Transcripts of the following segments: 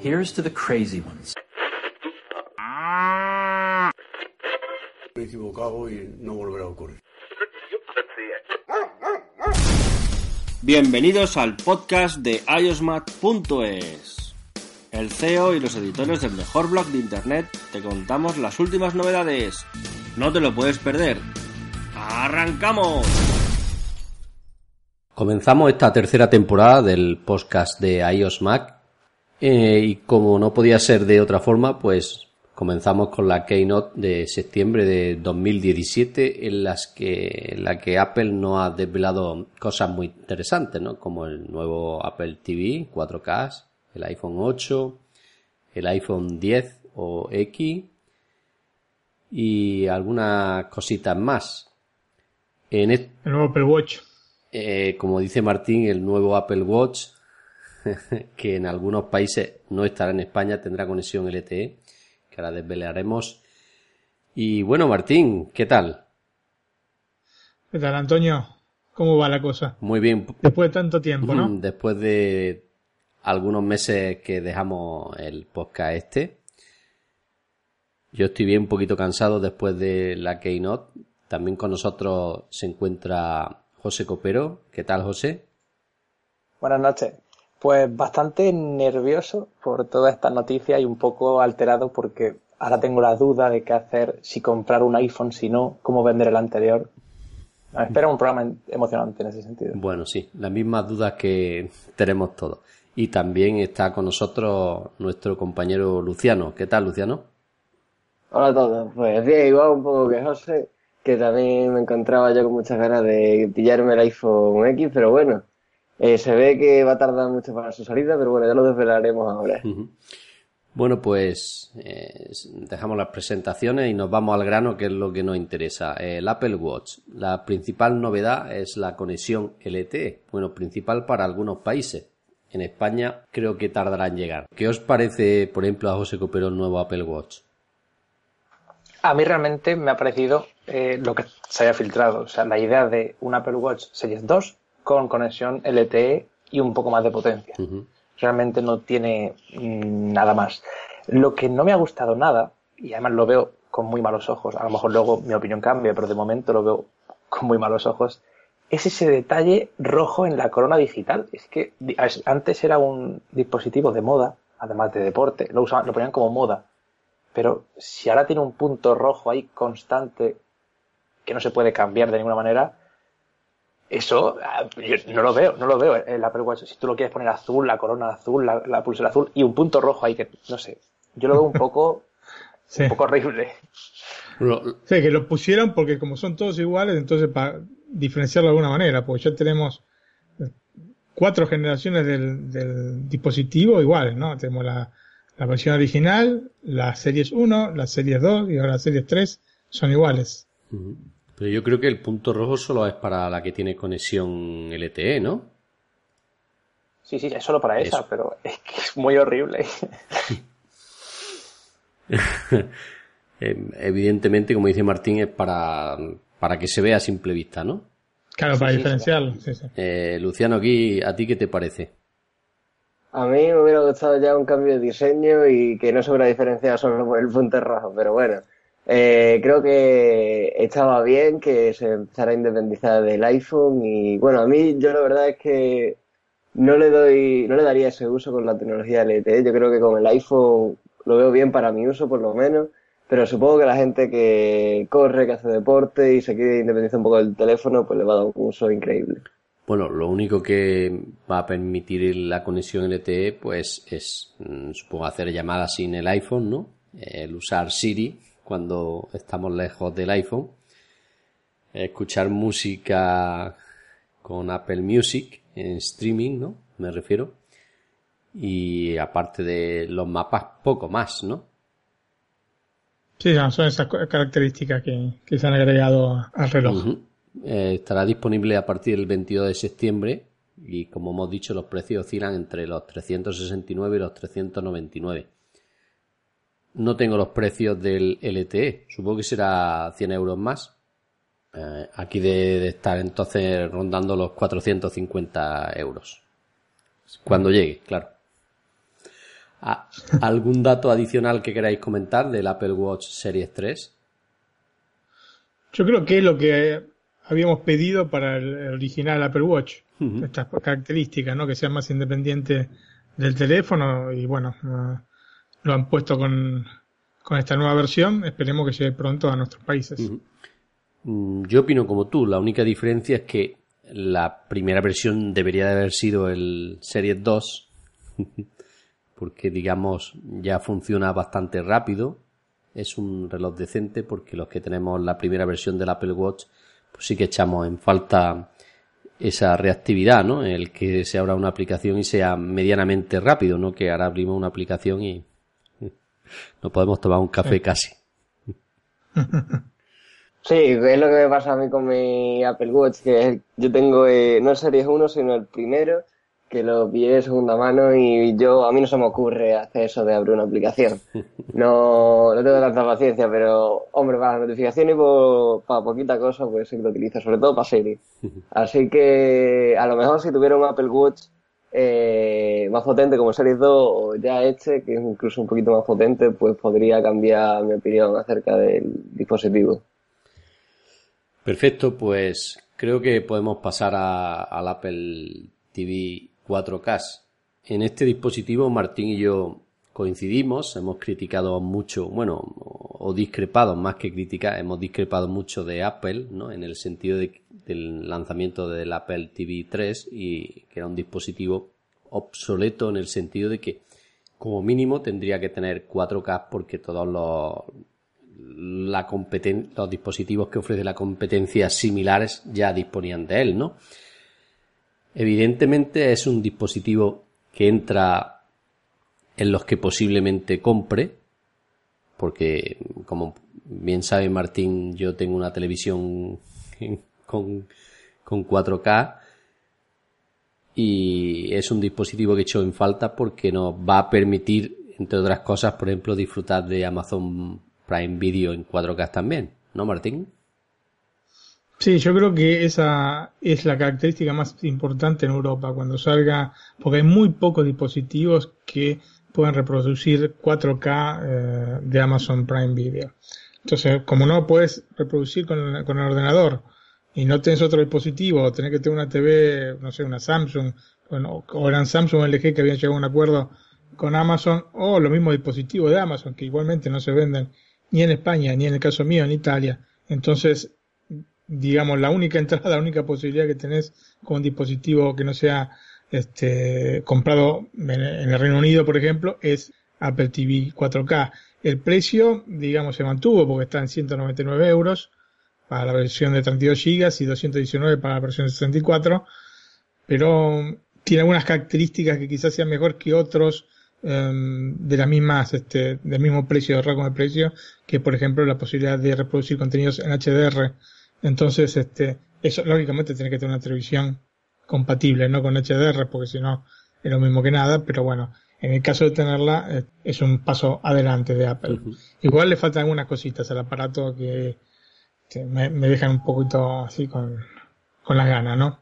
Here's to the crazy ones. Me he equivocado y no volverá a ocurrir. Bienvenidos al podcast de iosmat.es. El CEO y los editores del mejor blog de internet te contamos las últimas novedades. No te lo puedes perder. ¡Arrancamos! Comenzamos esta tercera temporada del podcast de iOS Mac eh, y como no podía ser de otra forma, pues comenzamos con la Keynote de septiembre de 2017 en las que en la que Apple no ha desvelado cosas muy interesantes, ¿no? Como el nuevo Apple TV 4K, el iPhone 8, el iPhone 10 o X y algunas cositas más. En el nuevo Apple Watch. Eh, como dice Martín, el nuevo Apple Watch que en algunos países no estará en España, tendrá conexión LTE, que ahora desvelaremos. Y bueno, Martín, ¿qué tal? ¿Qué tal, Antonio? ¿Cómo va la cosa? Muy bien. Después de tanto tiempo, ¿no? Después de algunos meses que dejamos el podcast este. Yo estoy bien un poquito cansado después de la Keynote. También con nosotros se encuentra José Copero. ¿Qué tal, José? Buenas noches. Pues bastante nervioso por toda esta noticia y un poco alterado porque ahora tengo la duda de qué hacer, si comprar un iPhone, si no, cómo vender el anterior. Me espera un programa emocionante en ese sentido. Bueno, sí, las mismas dudas que tenemos todos. Y también está con nosotros nuestro compañero Luciano. ¿Qué tal, Luciano? Hola a todos. Pues bien, igual un poco que José, que también me encontraba yo con muchas ganas de pillarme el iPhone X, pero bueno, eh, se ve que va a tardar mucho para su salida, pero bueno, ya lo desvelaremos ahora. Bueno, pues eh, dejamos las presentaciones y nos vamos al grano, que es lo que nos interesa. El Apple Watch. La principal novedad es la conexión LTE. Bueno, principal para algunos países. En España creo que tardará en llegar. ¿Qué os parece, por ejemplo, a José Copero el nuevo Apple Watch? A mí realmente me ha parecido eh, lo que se haya filtrado. O sea, la idea de un Apple Watch Series 2 con conexión LTE y un poco más de potencia. Realmente no tiene mm, nada más. Lo que no me ha gustado nada, y además lo veo con muy malos ojos, a lo mejor luego mi opinión cambia, pero de momento lo veo con muy malos ojos, es ese detalle rojo en la corona digital. Es que antes era un dispositivo de moda, además de deporte, lo, usaban, lo ponían como moda. Pero si ahora tiene un punto rojo ahí constante que no se puede cambiar de ninguna manera, eso ah, no lo veo, no lo veo el Apple Watch. Si tú lo quieres poner azul, la corona azul, la, pulsera azul y un punto rojo ahí que, no sé, yo lo veo un poco, un poco horrible. Sí, que lo pusieron porque como son todos iguales, entonces para diferenciarlo de alguna manera, porque ya tenemos cuatro generaciones del, dispositivo iguales, ¿no? Tenemos la, versión original, las series 1, las series 2 y ahora las series 3 son iguales. Pero yo creo que el punto rojo solo es para la que tiene conexión LTE, ¿no? Sí, sí, es solo para esa, pero es que es muy horrible. Em, evidentemente, como dice Martín, es para, para que se vea a simple vista, ¿no? Claro, para diferenciarlo. Eh, Luciano, aquí, ¿a ti qué te parece? A mí me hubiera gustado ya un cambio de diseño y que no se hubiera diferenciado solo por el punto rojo, pero bueno. Eh, creo que estaba bien que se empezara a independizar del iPhone y bueno, a mí yo la verdad es que no le doy, no le daría ese uso con la tecnología LTE. Yo creo que con el iPhone lo veo bien para mi uso por lo menos, pero supongo que la gente que corre, que hace deporte y se quiere independizar un poco del teléfono, pues le va a dar un uso increíble. Bueno, lo único que va a permitir la conexión LTE, pues es, mm, supongo, hacer llamadas sin el iPhone, ¿no? El usar Siri, cuando estamos lejos del iPhone, escuchar música con Apple Music en streaming, ¿no? Me refiero. y aparte de los mapas, poco más, ¿no? Sí, son esas características que, se han agregado al reloj. Eh, estará disponible a partir del 22 de septiembre y como hemos dicho los precios oscilan entre los 369 y los 399. No tengo los precios del LTE, supongo que será 100 euros más. Eh, aquí de estar entonces rondando los 450 euros. Cuando llegue, claro. Ah, ¿Algún dato adicional que queráis comentar del Apple Watch Series 3? Yo creo que es lo que habíamos pedido para el original Apple Watch. Estas características, ¿no? Que sea más independiente del teléfono y bueno, eh, lo han puesto con, esta nueva versión. Esperemos que llegue pronto a nuestros países. Mm, yo opino como tú. La única diferencia es que la primera versión debería de haber sido el Series 2 porque digamos ya funciona bastante rápido. Es un reloj decente porque los que tenemos la primera versión del Apple Watch pues sí que echamos en falta esa reactividad, ¿no? El que se abra una aplicación y sea medianamente rápido, ¿no? Que ahora abrimos una aplicación y no podemos tomar un café casi. Sí, es lo que me pasa a mí con mi Apple Watch, que yo tengo eh, no el Series 1, sino el primero, que lo pillé de segunda mano y yo a mí no se me ocurre hacer eso de abrir una aplicación. No, no tengo tanta paciencia, pero hombre, para notificaciones y para poquita cosa, pues sí que lo utilizo, sobre todo para series. Así que a lo mejor si tuviera un Apple Watch eh, más potente como Series 2 o ya este, que es incluso un poquito más potente, pues podría cambiar mi opinión acerca del dispositivo. Perfecto, pues creo que podemos pasar al Apple TV 4K. En este dispositivo Martín y yo coincidimos, hemos criticado mucho, bueno, o discrepado, más que criticar, hemos discrepado mucho de Apple, ¿no? En el sentido de, del lanzamiento del Apple TV 3 y que era un dispositivo obsoleto en el sentido de que como mínimo tendría que tener 4K porque todos los la los dispositivos que ofrece la competencia similares ya disponían de él, ¿no? Evidentemente es un dispositivo que entra en los que posiblemente compre, porque como bien sabe Martín, yo tengo una televisión con, con 4K y es un dispositivo que he hecho en falta porque nos va a permitir, entre otras cosas, por ejemplo, disfrutar de Amazon Prime Video en 4K también, ¿no, Martín? Sí, yo creo que esa es la característica más importante en Europa cuando salga, porque hay muy pocos dispositivos que puedan reproducir 4K eh, de Amazon Prime Video. Entonces, como no puedes reproducir con, el ordenador y no tienes otro dispositivo, o tenés que tener una TV, no sé, una Samsung, bueno, o eran Samsung LG que habían llegado a un acuerdo con Amazon, o los mismos dispositivos de Amazon que igualmente no se venden ni en España, ni en el caso mío en Italia. Entonces, digamos, la única entrada, la única posibilidad que tenés con un dispositivo que no sea este, comprado en, el Reino Unido, por ejemplo, es Apple TV 4K. El precio, digamos, se mantuvo porque está en 199 euros para la versión de 32 GB y 219 para la versión de 64, pero tiene algunas características que quizás sean mejor que otros em, de las mismas, este, del mismo precio, de rango de precio, que por ejemplo la posibilidad de reproducir contenidos en HDR entonces, este, eso lógicamente tiene que tener una televisión compatible, no con HDR, porque si no es lo mismo que nada, pero bueno, en el caso de tenerla eh, es un paso adelante de Apple. Igual le faltan algunas cositas al aparato que, me, dejan un poquito así con, con las ganas, ¿no?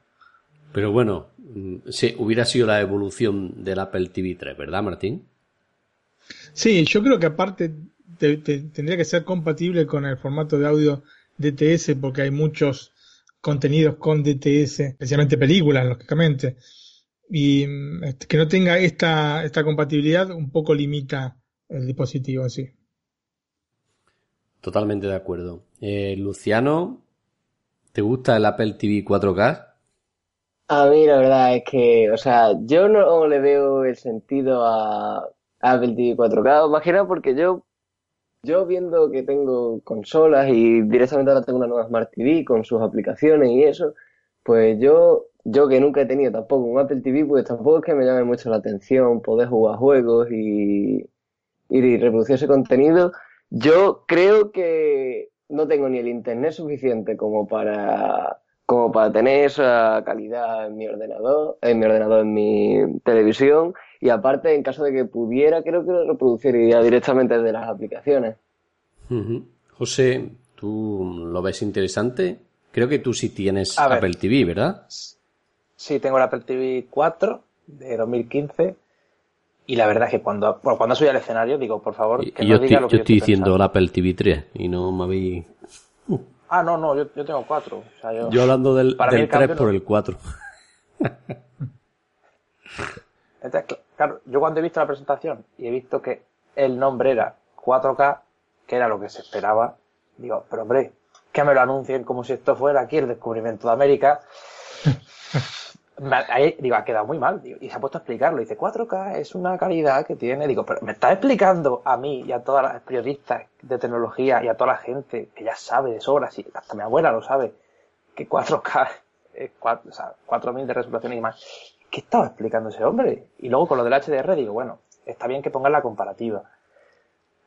Pero bueno, mm, sí, hubiera sido la evolución del Apple TV 3, ¿verdad, Martín? Sí, yo creo que aparte tendría que ser compatible con el formato de audio DTS porque hay muchos contenidos con DTS, especialmente películas, lógicamente. Y mm, este, que no tenga esta, esta compatibilidad un poco limita el dispositivo en sí. Totalmente de acuerdo. Eh, Luciano, ¿te gusta el Apple TV 4K? A mí la verdad es que, o sea, yo no le veo el sentido a Apple TV 4K, imagino porque yo yo viendo que tengo consolas y directamente ahora tengo una nueva Smart TV con sus aplicaciones y eso, Pues yo, yo que nunca he tenido tampoco un Apple TV, pues tampoco es que me llame mucho la atención poder jugar juegos y, y reproducir ese contenido. Yo creo que no tengo ni el internet suficiente como para como para tener esa calidad en mi ordenador, en mi ordenador, en mi televisión, y aparte, en caso de que pudiera, creo que lo reproduciría directamente desde las aplicaciones. José, ¿tú lo ves interesante? Creo que tú sí tienes Apple TV, ¿verdad? Sí, tengo el Apple TV 4 de 2015 y la verdad es que cuando, bueno, cuando subido al escenario digo, por favor, que no yo diga lo que yo estoy diciendo el Apple TV 3 y no me habéis... Ah, no, no, yo, yo tengo 4. O sea, yo... yo... hablando del, del 3 por el 4. Entonces, claro, yo cuando he visto la presentación y he visto que el nombre era 4K, que era lo que se esperaba, digo, pero hombre, que me lo anuncien como si esto fuera aquí el descubrimiento de América. ahí, digo, ha quedado muy mal. y se ha puesto a explicarlo. Dice, 4K es una calidad que tiene. Digo, pero me está explicando a mí y a todas las periodistas de tecnología y a toda la gente que ya sabe de sobra, sí, hasta mi abuela lo sabe, que 4K es 4, o sea, 4000 de resolución y más. ¿Qué estaba explicando ese hombre? Y luego con lo del HDR digo, bueno, está bien que pongan la comparativa.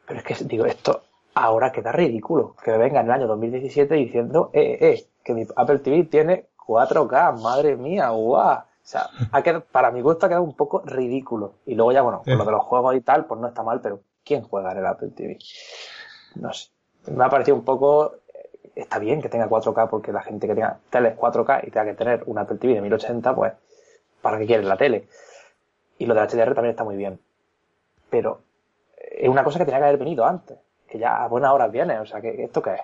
Pero es que, digo, esto ahora queda ridículo. Que me venga en el año 2017 diciendo, eh, eh que mi Apple TV tiene 4K, madre mía, guau. O sea, ha quedado, para mi gusto ha quedado un poco ridículo. Y luego ya, bueno, con lo de los juegos y tal, pues no está mal, pero ¿quién juega en el Apple TV? No sé. Me ha parecido un poco, eh, está bien que tenga 4K porque la gente que tenga teles 4K y tenga que tener un Apple TV de 1080, pues, ¿para qué quieres la tele? Y lo del HDR también está muy bien. Pero es una cosa que tenía que haber venido antes, que ya a buenas horas viene, o sea, que ¿esto qué es?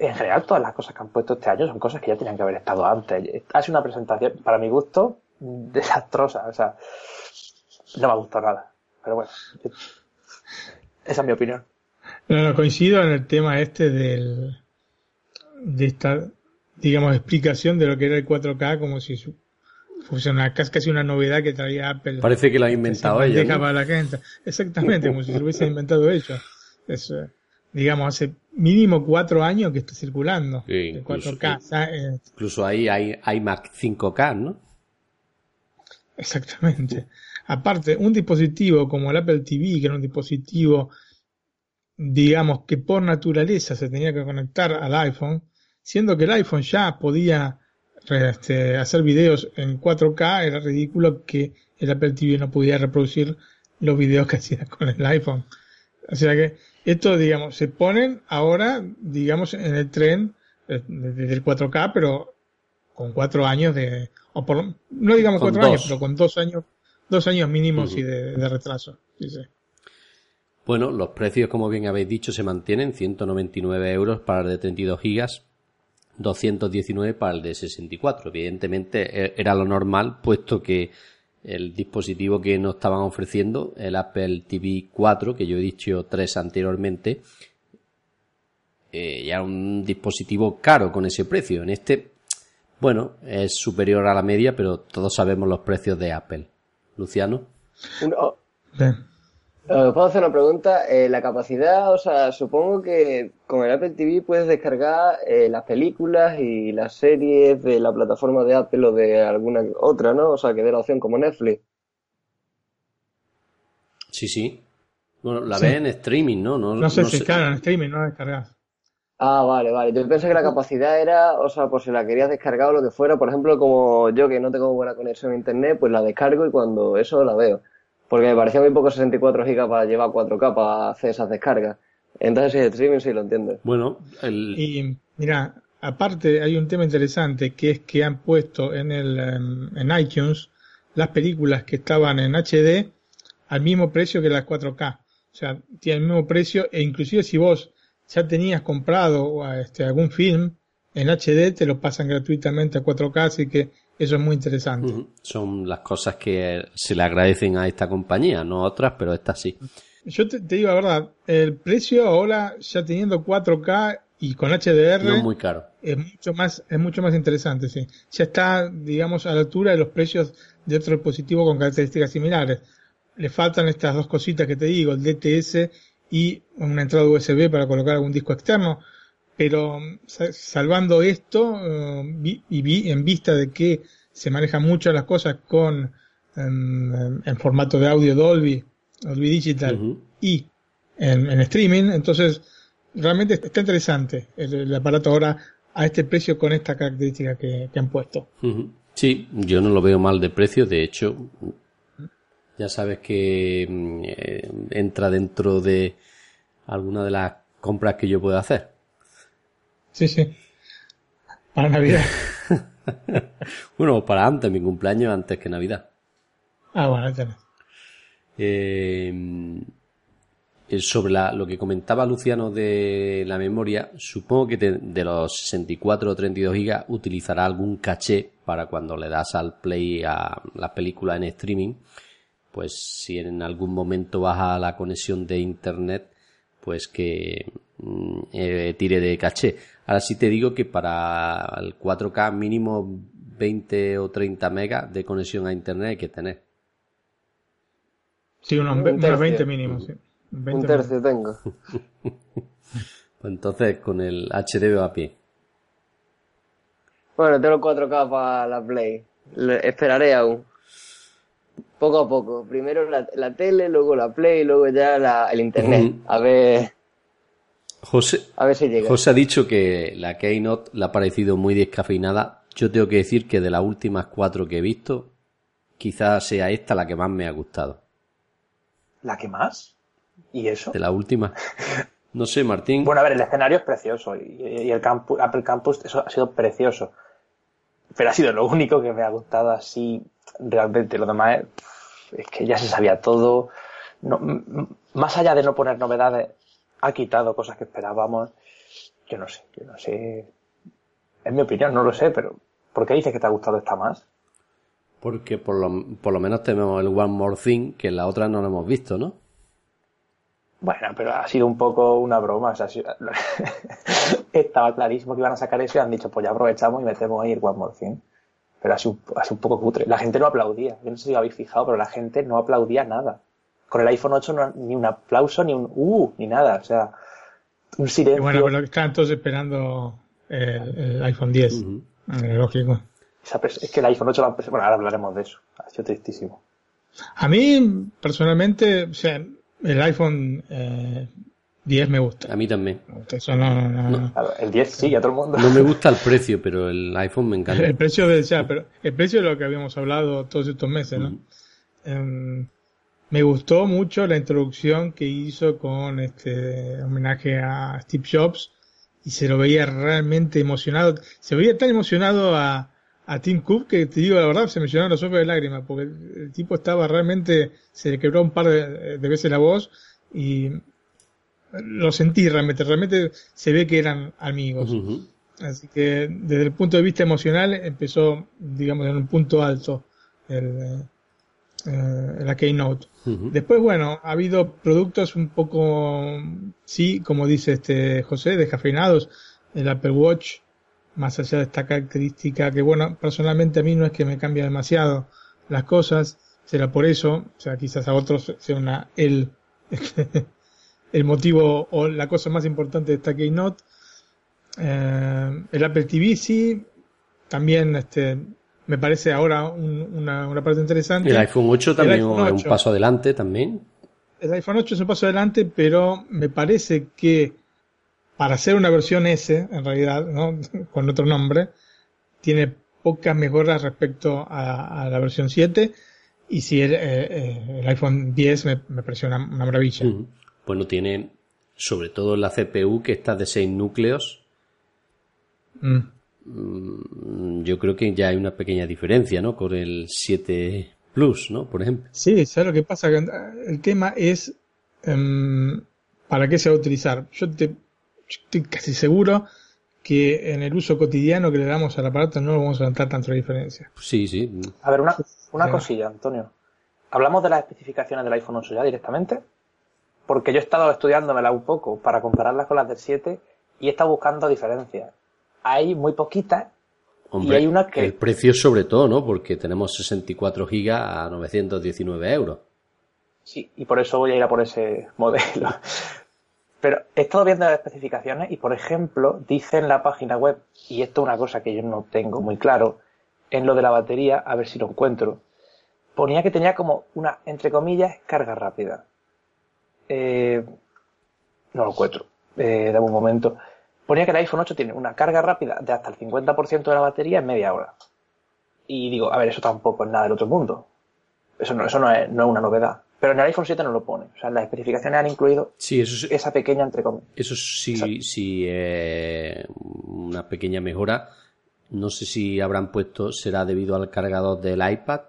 En general todas las cosas que han puesto este año son cosas que ya tenían que haber estado antes. Ha sido una presentación, para mi gusto, desastrosa. O sea, no me ha gustado nada. Pero bueno, esa es mi opinión. No, no, coincido en el tema este del de esta, digamos, explicación de lo que era el 4K como si fuese una, casi una novedad que traía Apple. Parece que lo ha inventado ella. la gente. Exactamente, como si se lo hubiese inventado ellos. Es, digamos, hace mínimo cuatro años que está circulando. Sí, 4K. Eh, incluso, ahí hay, hay Mac 5K, ¿no? Exactamente. Aparte, un dispositivo como el Apple TV, que era un dispositivo, digamos, que por naturaleza se tenía que conectar al iPhone, siendo que el iPhone ya podía este, hacer videos en 4K, era ridículo que el Apple TV no pudiera reproducir los videos que hacía con el iPhone. O sea que esto, digamos, se ponen ahora, digamos, en el tren desde el 4K, pero con cuatro años de, o por, no digamos cuatro años, pero con dos años, dos años mínimos y de, retraso. Bueno, los precios, como bien habéis dicho, se mantienen 199 euros para el de 32 gigas, 219 para el de 64. Evidentemente e, era lo normal, puesto que el dispositivo que nos estaban ofreciendo, el Apple TV 4, que yo he dicho tres anteriormente, eh, ya un dispositivo caro con ese precio. En este, bueno, es superior a la media, pero todos sabemos los precios de Apple. Luciano. Eh, puedo hacer una pregunta. Eh, la capacidad, o sea, supongo que con el Apple TV puedes descargar eh, las películas y las series de la plataforma de Apple o de alguna otra, ¿no? O sea, que dé la opción como Netflix. Sí, sí. Bueno, la ve en streaming, ¿no? No, no sé si claro, en streaming, no descargas. Ah, vale, vale. Yo pensé que la capacidad era, o sea, por si la querías descargar o lo que fuera, por ejemplo, como yo que no tengo buena conexión a internet, pues la descargo y cuando eso la veo. Porque me parecía muy poco 64 GB para llevar 4K para hacer esas descargas. Entonces, si es streaming, sí lo entiendo. Bueno, el... Y mira, aparte hay un tema interesante que es que han puesto en, el, en iTunes las películas que estaban en HD al mismo precio que las 4K. O sea, tienen el mismo precio e inclusive si vos ya tenías comprado este, algún film en HD te lo pasan gratuitamente a 4K, así que eso es muy interesante. Son las cosas que se le agradecen a esta compañía, no otras, pero esta sí. Yo te, digo la verdad, el precio ahora ya teniendo 4K y con HDR no es muy caro. Es mucho más es mucho más interesante, sí. Ya está, digamos, a la altura de los precios de otro dispositivo con características similares. Le faltan estas dos cositas que te digo, el DTS y una entrada USB para colocar algún disco externo, pero salvando esto eh, y en vista de que se manejan mucho las cosas con en, formato de audio Dolby, Dolby Digital y en, streaming, entonces realmente está interesante el, aparato ahora a este precio con esta característica que, han puesto. Sí, yo no lo veo mal de precio, de hecho, ya sabes que mm, eh, entra dentro de alguna de las compras que yo puedo hacer. Sí, sí. Para Navidad. bueno, para antes, mi cumpleaños antes que Navidad. Ah, bueno, ya eh, eh, sobre lo que comentaba Luciano de la memoria, supongo que de los 64 o 32 gigas utilizará algún caché para cuando le das al play a la película en streaming, pues si en algún momento baja la conexión de internet, pues que mm, eh, tire de caché. Ahora sí te digo que para el 4K mínimo 20 o 30 megas de conexión a internet hay que tener. Sí, unos 20 mínimos, sí. Un tercio tengo. pues entonces con el HD va a pie. Bueno, tengo 4K para la Play. esperaré aún. Poco a poco. Primero la, tele, luego la Play, luego ya el Internet. A ver. José, a ver si llega. José ha dicho que la Keynote le ha parecido muy descafeinada. Yo tengo que decir que de las últimas cuatro que he visto, quizás sea esta la que más me ha gustado. ¿La que más? ¿Y eso? De la última. No sé, Martín. Bueno, a ver, el escenario es precioso y, el campus, Apple Campus eso ha sido precioso. Pero ha sido lo único que me ha gustado así realmente. Lo demás es, que ya se sabía todo. más allá de no poner novedades, ha quitado cosas que esperábamos. Yo no sé, yo no sé. Es mi opinión, no lo sé, pero ¿por qué dices que te ha gustado esta más? Porque por lo, por lo menos tenemos el One More Thing, que en la otra no lo hemos visto, ¿no? Bueno, pero ha sido un poco una broma. O sea, estaba clarísimo que iban a sacar eso y han dicho, pues ya aprovechamos y metemos ahí el One More Thing. Pero ha sido, un poco cutre. La gente no aplaudía. Yo no sé si lo habéis fijado, pero la gente no aplaudía nada. Con el iPhone 8 ni un aplauso, ni un uh, ni nada. O sea, un silencio. bueno, pero están todos esperando el, iPhone 10. Lógico. Es que el iPhone 8 Bueno, ahora hablaremos de eso. Ha sido tristísimo. A mí, personalmente, o sea, el iPhone eh, 10 me gusta. A mí también. el 10 sí, a todo el mundo. No me gusta el precio, pero el iPhone me encanta. El precio de, ya, pero el precio de lo que habíamos hablado todos estos meses, ¿no? Me gustó mucho la introducción que hizo con este homenaje a Steve Jobs y se lo veía realmente emocionado. Se veía tan emocionado a, a Tim Cook que te digo la verdad se me llenaron los ojos de lágrimas porque el, tipo estaba realmente se le quebró un par de, veces la voz y lo sentí realmente realmente se ve que eran amigos. Así que desde el punto de vista emocional empezó digamos en un punto alto el, eh, la Keynote después bueno ha habido productos un poco sí como dice este José descafeinados el Apple Watch más allá de esta característica que, bueno, personalmente a mí no es que me cambie demasiado las cosas, será por eso, o sea, quizás a otros sea una, el, el motivo o la cosa más importante de esta Keynote. Eh, el Apple TV sí, también este, me parece ahora una, una, parte interesante. El iPhone 8 también es un paso adelante también. El iPhone 8 es un paso adelante, pero me parece que para hacer una versión S, en realidad, ¿no? con otro nombre, tiene pocas mejoras respecto a, la versión 7 y si el, eh, eh, el iPhone 10 me, me pareció una, maravilla. Bueno, tiene sobre todo la CPU que está de 6 núcleos. Mm. Mm, yo creo que ya hay una pequeña diferencia, ¿no? Con el 7 Plus, ¿no? Por ejemplo. Sí, ¿sabes lo que pasa? El tema es em, para qué se va a utilizar. Yo te estoy casi seguro que en el uso cotidiano que le damos al aparato no vamos a notar tanta diferencia. Sí, sí. A ver, una, una cosilla, Antonio. ¿Hablamos de las especificaciones del iPhone 8 ya directamente? Porque yo he estado estudiándomela un poco para compararlas con las del 7 y he estado buscando diferencias. Hay muy poquitas y hay una que... El precio sobre todo, ¿no? Porque tenemos 64 gigas a 919 euros. Sí, y por eso voy a ir a por ese modelo. Pero he estado viendo las especificaciones y, por ejemplo, dice en la página web, y esto es una cosa que yo no tengo muy claro, en lo de la batería, a ver si lo encuentro, ponía que tenía como una, entre comillas, carga rápida. Eh, no lo encuentro. Eh, dame un momento. Ponía que el iPhone 8 tiene una carga rápida de hasta el 50% de la batería en media hora. Y digo, a ver, eso tampoco es nada del otro mundo. Eso no, eso no es, no es una novedad. Pero en el iPhone 7 no lo pone. O sea, las especificaciones han incluido sí, eso esa pequeña entre comillas. Eso sí, sí eh, una pequeña mejora. No sé si habrán puesto, será debido al cargador del iPad,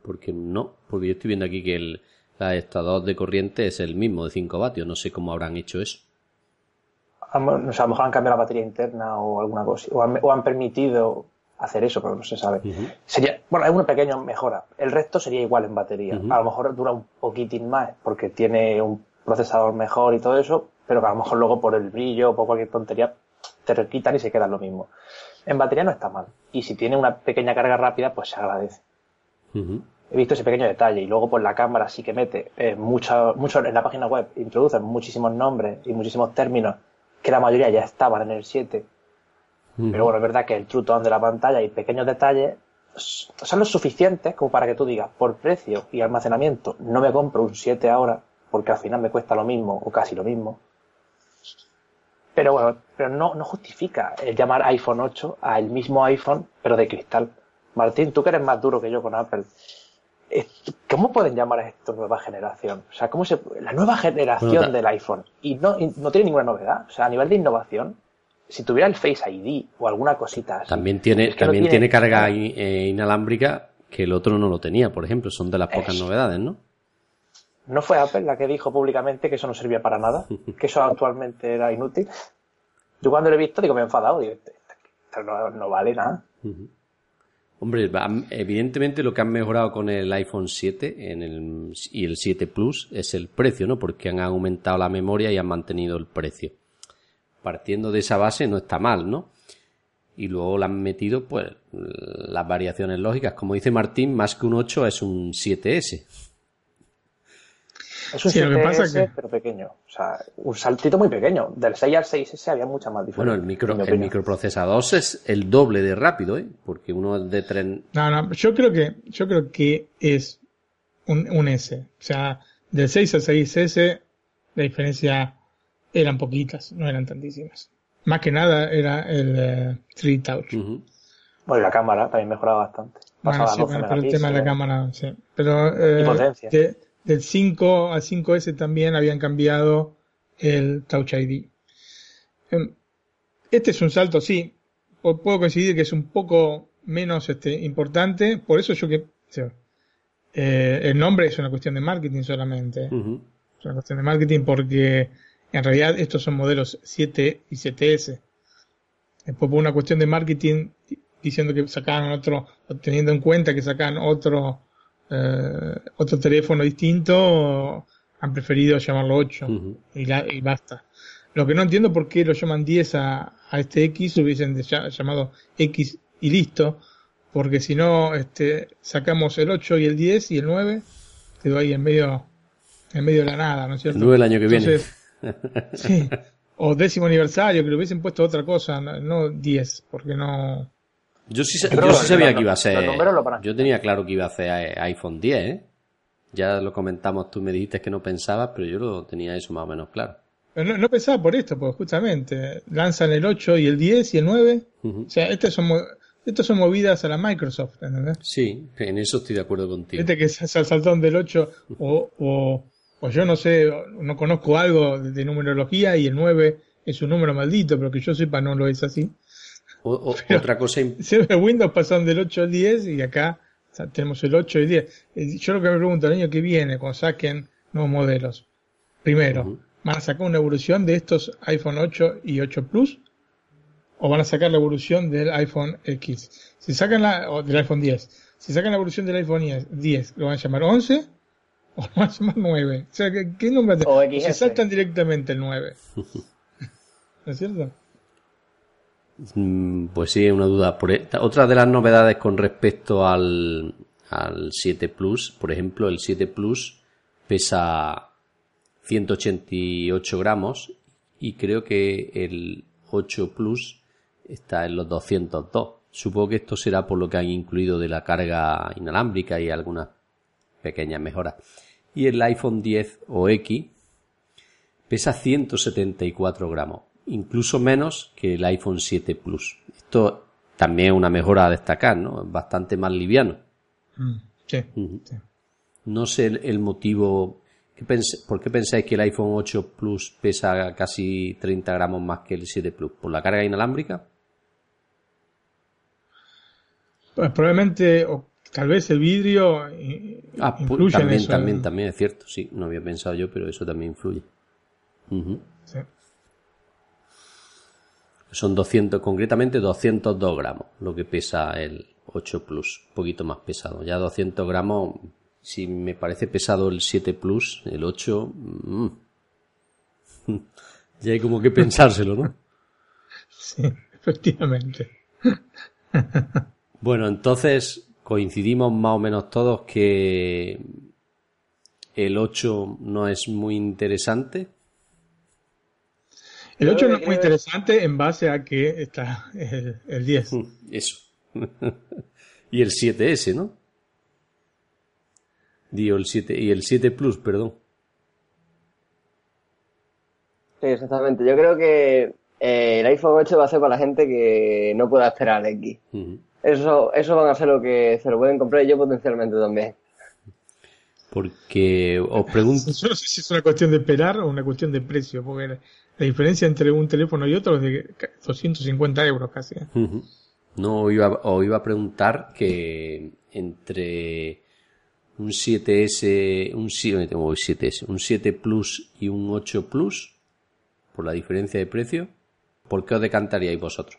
porque no, porque yo estoy viendo aquí que el adaptador de corriente es el mismo de 5 vatios. No sé cómo habrán hecho eso. A lo mejor han cambiado la batería interna o alguna cosa, o han, o han permitido hacer eso, pero no se sabe. Sería, bueno, hay una pequeña mejora. El resto sería igual en batería. A lo mejor dura un poquitín más porque tiene un procesador mejor y todo eso, pero que a lo mejor luego por el brillo o por cualquier tontería te requitan y se queda lo mismo. En batería no está mal. Y si tiene una pequeña carga rápida, pues se agradece. He visto ese pequeño detalle y luego por la cámara sí que mete eh, mucho, mucho en la página web, introducen muchísimos nombres y muchísimos términos que la mayoría ya estaban en el 7 pero bueno, es verdad que el true tone de la pantalla y pequeños detalles son los suficientes como para que tú digas, por precio y almacenamiento, no me compro un 7 ahora, porque al final me cuesta lo mismo o casi lo mismo. Pero bueno, pero no, no justifica el llamar iPhone 8 al mismo iPhone, pero de cristal. Martín, tú que eres más duro que yo con Apple, ¿cómo pueden llamar a esto nueva generación? O sea, ¿cómo se, la nueva generación del iPhone y no, y no tiene ninguna novedad. O sea, a nivel de innovación, si tuviera el Face ID o alguna cosita así. También tiene, también tiene, carga eh, inalámbrica que el otro no lo tenía, por ejemplo. Son de las pocas novedades, ¿no? ¿No fue Apple la que dijo públicamente que eso no servía para nada? que eso actualmente era inútil. Yo cuando lo he visto digo, me he enfadado. Digo, esto no, vale nada. Hombre, evidentemente lo que han mejorado con el iPhone 7 en el, y el 7 Plus es el precio, ¿no? Porque han aumentado la memoria y han mantenido el precio partiendo de esa base no está mal, ¿no? Y luego le han metido, pues, las variaciones lógicas. Como dice Martín, más que un 8 es un 7S. Es un 7S, pero pequeño. O sea, un saltito muy pequeño. Del 6 al 6S había mucha más diferencia. Bueno, el, micro, el microprocesador es el doble de rápido, ¿eh? Porque uno es de tren. No, no, yo creo que, yo creo que es un, un S. O sea, del 6 al 6S, la diferencia eran poquitas, no eran tantísimas. Más que nada era el eh, Tree Touch. Bueno, y la cámara también mejoraba bastante. Bueno, sí, pero el tema de la cámara, sí. Pero eh, del 5 al 5S también habían cambiado el Touch ID. Em, este es un salto, sí. Puedo coincidir que es un poco menos este, importante. Por eso yo que... Eh, el nombre es una cuestión de marketing solamente. Es una cuestión de marketing porque en realidad estos son modelos 7 y 7S. Después por una cuestión de marketing diciendo que sacaban otro, teniendo en cuenta que sacan otro, eh, otro teléfono distinto, han preferido llamarlo 8 y, basta. Lo que no entiendo por qué lo llaman 10 a, a este X, hubiesen llamado X y listo, porque si no, este, sacamos el 8 y el 10 y el 9, quedó ahí en medio, en medio de la nada, ¿no es cierto? El 9 el año que viene. Sí. O décimo aniversario, que le hubiesen puesto otra cosa, no 10, porque no. Yo sí, yo sí sabía que iba a ser. Yo tenía claro que iba a ser iPhone 10, ¿eh? Ya lo comentamos, tú me dijiste que no pensabas, pero yo lo tenía eso más o menos claro. Pero no, pensaba por esto, pues justamente lanzan el 8 y el 10 y el 9. O sea, estas son, estas son movidas a la Microsoft, ¿entendés? Sí, en eso estoy de acuerdo contigo. Este que se saltón del 8 o, o pues yo no sé, no conozco algo de, numerología y el 9 es un número maldito, pero que yo sepa no lo es así. Otra cosa. Windows pasan del 8 al 10 y acá tenemos el 8 y el 10. Eh, yo lo que me pregunto el año que viene, cuando saquen nuevos modelos, primero, ¿van a sacar una evolución de estos iPhone 8 y 8 Plus? ¿O van a sacar la evolución del iPhone X? Si sacan la, o del iPhone 10. Si sacan la evolución del iPhone 10, ¿lo van a llamar 11? o más, más 9. O sea, ¿qué, qué número? O Se saltan directamente el 9. ¿No es cierto? Mm, pues sí, una duda. Por e, otra de las novedades con respecto al, al 7 Plus, por ejemplo, el 7 Plus pesa 188 gramos y creo que el 8 Plus está en los 202. Supongo que esto será por lo que han incluido de la carga inalámbrica y algunas pequeñas mejoras. Y el iPhone 10 o X pesa 174 gramos, incluso menos que el iPhone 7 Plus. Esto también es una mejora a destacar, ¿no? Bastante más liviano. Mm, sí, No sé el, motivo. ¿Por qué pensáis que el iPhone 8 Plus pesa casi 30 gramos más que el 7 Plus? ¿Por la carga inalámbrica? Pues probablemente, o tal vez el vidrio ah, influye también, en eso. También, también es cierto, sí, no había pensado yo, pero eso también influye. Son 200, concretamente 202 gramos, lo que pesa el 8 Plus, un poquito más pesado. Ya 200 gramos, si me parece pesado el 7 Plus, el 8, mm. ya hay como que pensárselo, ¿no? Sí, efectivamente. Bueno, entonces coincidimos más o menos todos que el 8 no es muy interesante. El 8 no es muy interesante en base a que está el, 10. Mm, eso. y el 7S, ¿no? Digo el 7 y el 7 Plus, perdón. Sí, exactamente. Yo creo que eh, el iPhone 8 va a ser para la gente que no pueda esperar al X. Eso, eso van a ser lo que se lo pueden comprar yo potencialmente también. Porque os pregunto. Yo no sé si es una cuestión de esperar o una cuestión de precio, porque la, diferencia entre un teléfono y otro es de 250 euros casi. ¿eh? No, iba, os iba a preguntar que entre un 7S, un, 7S, un 7 Plus y un 8 Plus, por la diferencia de precio, ¿por qué os decantaríais vosotros?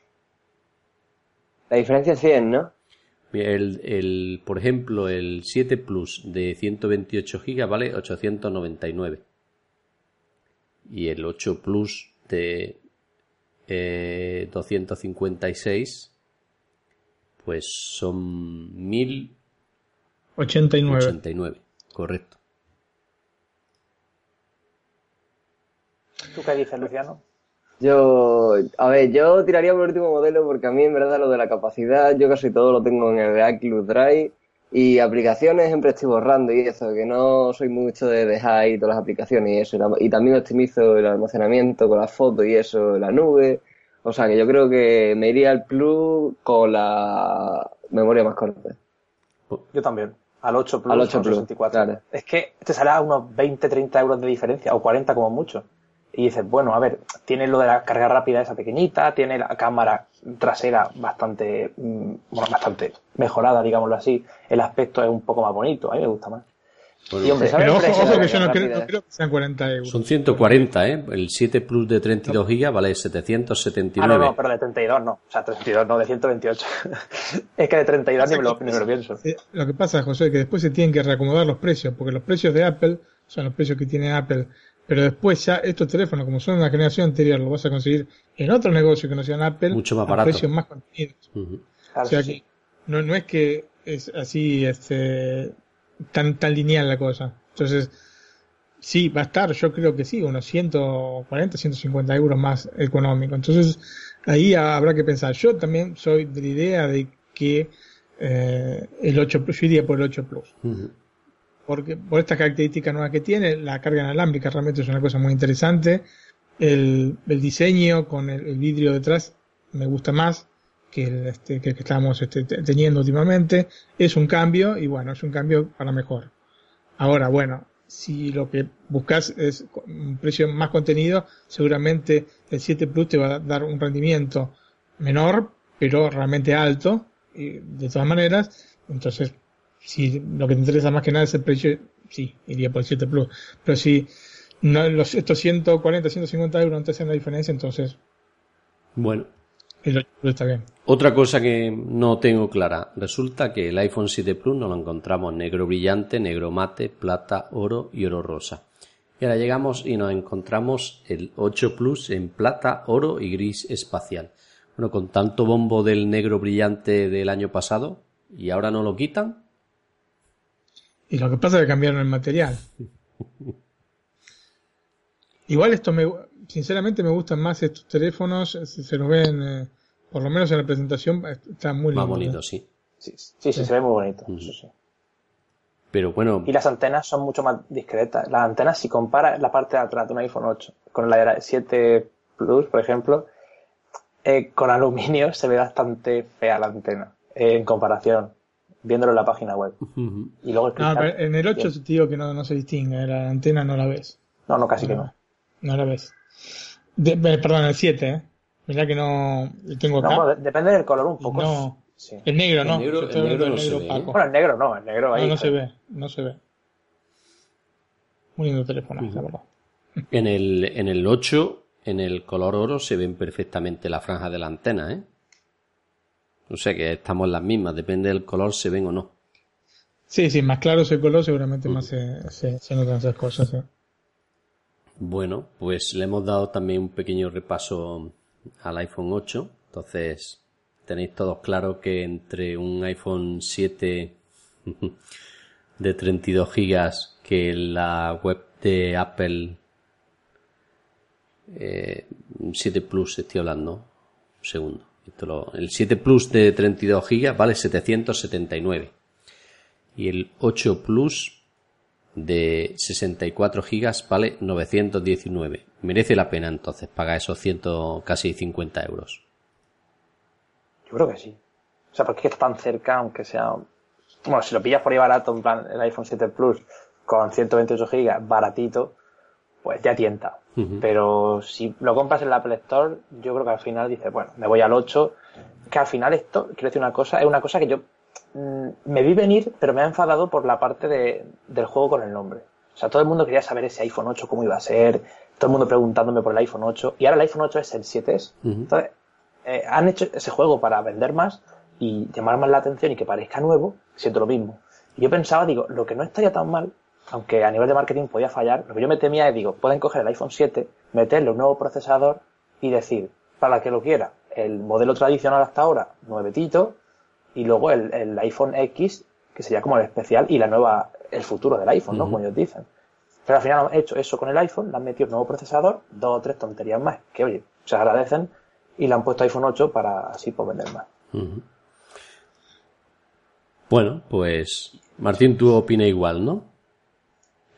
La diferencia es 100, ¿no? El, el, por ejemplo, el 7 Plus de 128 GB vale 899. Y el 8 Plus de eh, 256 pues son 1089. 89, correcto. ¿Tú qué dices, Luciano? Yo, a ver, yo tiraría por el último modelo porque a mí en verdad lo de la capacidad, yo casi todo lo tengo en el iCloud Drive y aplicaciones siempre estoy borrando y eso, que no soy mucho de dejar ahí todas las aplicaciones y eso. Y también optimizo el almacenamiento con las fotos y eso, la nube. O sea que yo creo que me iría al Plus con la memoria más corta. Yo también. Al 8 Plus, al 8 Plus 64. Es que te sale a unos 20, 30 euros de diferencia, o 40 como mucho y dices, bueno, a ver, tiene lo de la carga rápida esa pequeñita, tiene la cámara trasera bastante, mm, bueno, bastante mejorada, digámoslo así, el aspecto es un poco más bonito, a mí me gusta más. y hombre, Pero ojo, ojo que yo no creo, que sean 40 euros. Son 140, ¿eh? El 7 Plus de 32 GB vale 779. Ah, no, no, pero de 32 no. O sea, 32 no, de 128. es que de 32 ni, me lo, ni me lo pienso. Lo que pasa, José, es que después se tienen que reacomodar los precios, porque los precios de Apple son los precios que tiene Apple pero después ya estos teléfonos, como son de la generación anterior, los vas a conseguir en otro negocio que no sea en Apple, Mucho más a precios más contenidos. O sea que no, no es que es así este, tan, tan lineal la cosa. Entonces, sí, va a estar, yo creo que sí, unos 140, 150 euros más económico. Entonces, ahí habrá que pensar. Yo también soy de la idea de que eh, el 8 Plus, yo iría por el 8 Plus porque por estas características nuevas que tiene, la carga inalámbrica realmente es una cosa muy interesante. El, diseño con el, vidrio detrás me gusta más que el este, que, estamos este, teniendo últimamente. Es un cambio y bueno, es un cambio para mejor. Ahora, bueno, si lo que buscas es un precio más contenido, seguramente el 7 Plus te va a dar un rendimiento menor, pero realmente alto. Y de todas maneras, entonces si lo que te interesa más que nada es el precio, sí, iría por el 7 Plus. Pero si no, los, estos 140, 150 euros no te hacen la diferencia, entonces. Bueno. El 8 Plus está bien. Otra cosa que no tengo clara. Resulta que el iPhone 7 Plus no lo encontramos negro brillante, negro mate, plata, oro y oro rosa. Y ahora llegamos y nos encontramos el 8 Plus en plata, oro y gris espacial. Bueno, con tanto bombo del negro brillante del año pasado, ¿y ahora no lo quitan? Y lo que pasa es que cambiaron el material. Igual esto me... sinceramente me gustan más estos teléfonos, se, los ven, eh, por lo menos en la presentación, está muy lindo. Más bonito, sí. Sí, sí, se ve muy bonito. Pero bueno. Y las antenas son mucho más discretas. Las antenas, si compara la parte de atrás de un iPhone 8 con la 7 Plus, por ejemplo, eh, con aluminio se ve bastante fea la antena eh, en comparación, viéndolo en la página web. y luego en el 8 te digo que no, no se distingue, la antena no la ves. No, no, casi que no. No la ves. De, perdón, el 7, ¿eh? Mirá que no tengo acá. No, depende del color un poco. No, el negro, ¿no? El negro, el negro no se ve. Bueno, el negro no, el negro ahí. No, no se ve, no se ve. Muy lindo teléfono, la verdad. En el, en el 8, en el color oro, se ven perfectamente la franja de la antena, ¿eh? O sea que estamos en las mismas, depende del color, se ven o no. Sí, sí, más claro es el color, seguramente más se, se, se, notan esas cosas. Bueno, pues le hemos dado también un pequeño repaso al iPhone 8. Entonces, tenéis todos claro que entre un iPhone 7 de 32 gigas que la web de Apple 7 eh, Plus estoy hablando un segundo el 7 Plus de 32 gigas vale 779 y el 8 Plus de 64 gigas vale 919 merece la pena entonces pagar esos 100 casi 50 euros yo creo que sí. O sea, porque está tan cerca, aunque sea. Bueno, si lo pillas por ahí barato, en plan el iPhone 7 Plus con 128 GB, baratito, pues ya tienta. Pero si lo compras en la Apple Store, yo creo que al final dices, bueno, me voy al 8. Que al final esto, quiero decir una cosa, es una cosa que yo mm, me vi venir, pero me ha enfadado por la parte de, del juego con el nombre. O sea, todo el mundo quería saber ese iPhone 8 cómo iba a ser, todo el mundo preguntándome por el iPhone 8, y ahora el iPhone 8 es el 7S. Entonces, eh, han hecho ese juego para vender más y llamar más la atención y que parezca nuevo, siento lo mismo. Y yo pensaba, digo, lo que no estaría tan mal, aunque a nivel de marketing podía fallar, lo que yo me temía es, digo, pueden coger el iPhone 7, meterle un nuevo procesador y decir, para que lo quiera, el modelo tradicional hasta ahora, nuevetito, y luego el, iPhone X, que sería como el especial, y la nueva, el futuro del iPhone, ¿no? Como ellos dicen. Pero al final han hecho eso con el iPhone, le han metido un nuevo procesador, dos o tres tonterías más, que oye, se agradecen, y le han puesto iPhone 8 para así poder vender más. Bueno, pues Martín, tú opinas igual, ¿no?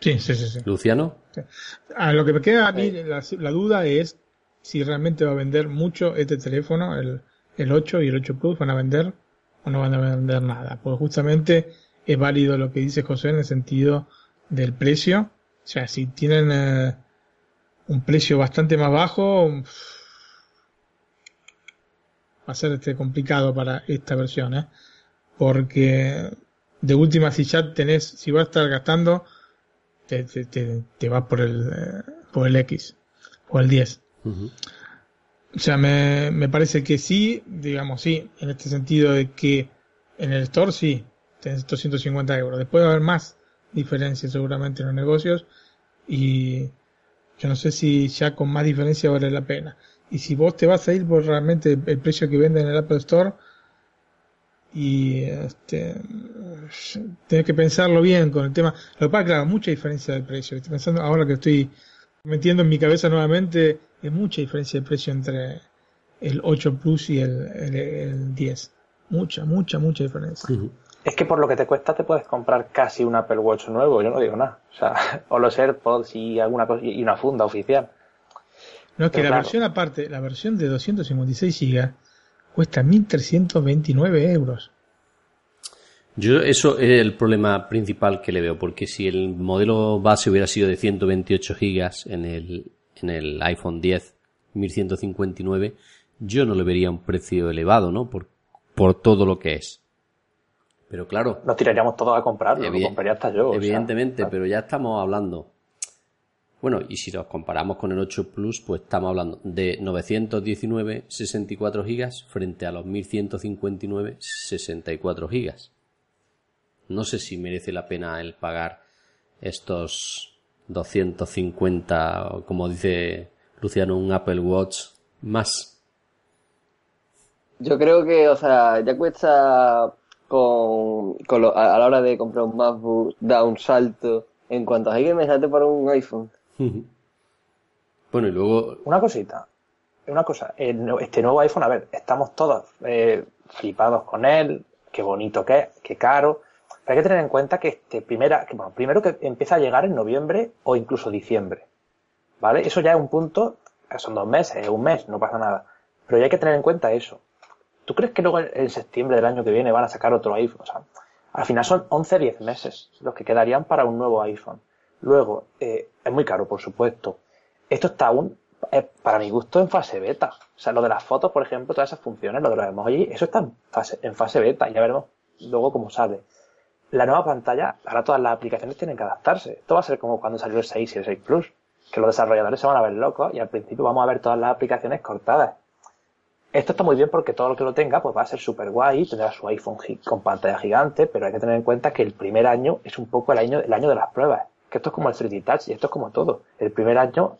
Sí, sí, sí. ¿Luciano? A lo que me queda a mí la, duda es si realmente va a vender mucho este teléfono, el, el 8 y el 8 Plus, van a vender o no van a vender nada. Porque justamente es válido lo que dice José en el sentido del precio. O sea, si tienen eh, un precio bastante más bajo, va a ser este complicado para esta versión, ¿eh? Porque de última si ya tenés, si vas a estar gastando, te, te, te, vas por el, eh, por el X o el 10. O sea, me, me parece que sí, digamos sí, en este sentido de que en el store sí, tenés 250 euros. Después va a haber más diferencias seguramente en los negocios y yo no sé si ya con más diferencia vale la pena y si vos te vas a ir por realmente el precio que venden en el Apple Store y este, tenés que pensarlo bien con el tema. Lo que pasa, claro, mucha diferencia de precio. Estoy pensando ahora que estoy metiendo en mi cabeza nuevamente, es mucha diferencia de precio entre el 8 Plus y el, el, 10. Mucha, mucha, mucha diferencia. Es que por lo que te cuesta te puedes comprar casi un Apple Watch nuevo, yo no digo nada. O sea, o los AirPods y alguna cosa, y una funda oficial. No, es que la versión aparte, la versión de 256 GB cuesta 1.329 euros. Yo eso es el problema principal que le veo, porque si el modelo base hubiera sido de 128 GB en el, en el iPhone 10 1159, yo no le vería un precio elevado, ¿no? Por, por todo lo que es. Pero claro. Nos tiraríamos todos a comprarlo, lo compraría hasta yo. Evidentemente, pero ya estamos hablando bueno, y si los comparamos con el 8 Plus, pues estamos hablando de 919 64 gigas frente a los 1159 64 gigas. No sé si merece la pena el pagar estos 250, como dice Luciano, un Apple Watch más. Yo creo que, o sea, ya cuesta con, a, la hora de comprar un MacBook, da un salto en cuanto a hay que por un iPhone. Bueno, y luego... Una cosita, una cosa, este nuevo iPhone, a ver, estamos todos eh, flipados con él, qué bonito que es, qué caro, pero hay que tener en cuenta que este primera, que, bueno, primero que empieza a llegar en noviembre o incluso diciembre, ¿vale? Eso ya es un punto, son dos meses, un mes, no pasa nada, pero ya hay que tener en cuenta eso. ¿Tú crees que luego en septiembre del año que viene van a sacar otro iPhone? O sea, al final son 11-10 meses los que quedarían para un nuevo iPhone. Luego, eh, es muy caro, por supuesto. Esto está aún, eh, para mi gusto, en fase beta. O sea, lo de las fotos, por ejemplo, todas esas funciones, lo de los emojis, eso está en fase, en fase beta. Ya veremos luego cómo sale. La nueva pantalla, ahora todas las aplicaciones tienen que adaptarse. Esto va a ser como cuando salió el 6 y el 6 Plus. Que los desarrolladores se van a ver locos y al principio vamos a ver todas las aplicaciones cortadas. Esto está muy bien porque todo lo que lo tenga pues va a ser súper guay, tendrá su iPhone con pantalla gigante, pero hay que tener en cuenta que el primer año es un poco el año, año de las pruebas. Que esto es como el 3D Touch y esto es como todo. El primer año,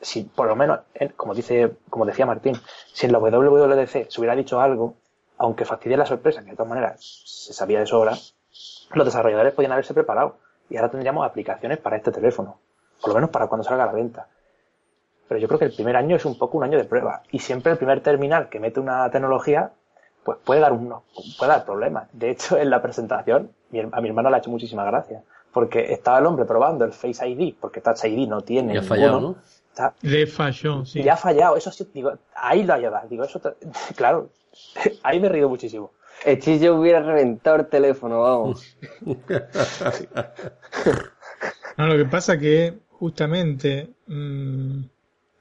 si por lo menos, como dice, como decía Martín, si en la WWDC se hubiera dicho algo, aunque fastidie la sorpresa, que de todas maneras se sabía de sobra, los desarrolladores podían haberse preparado y ahora tendríamos aplicaciones para este teléfono. Por lo menos para cuando salga a la venta. Pero yo creo que el primer año es un poco un año de prueba. Y siempre el primer terminal que mete una tecnología, pues puede dar unos, puede dar problemas. De hecho, en la presentación, a mi hermano le ha hecho muchísima gracia. Porque estaba el hombre probando el Face ID, porque Touch ID no tiene. Ya ha fallado, ¿no? le falló, sí. Ya ha fallado, eso sí, digo, ahí lo ha llevado. Digo, eso, claro, ahí me he reído muchísimo. El chillo hubiera reventado el teléfono, vamos. no, lo que pasa que justamente mmm,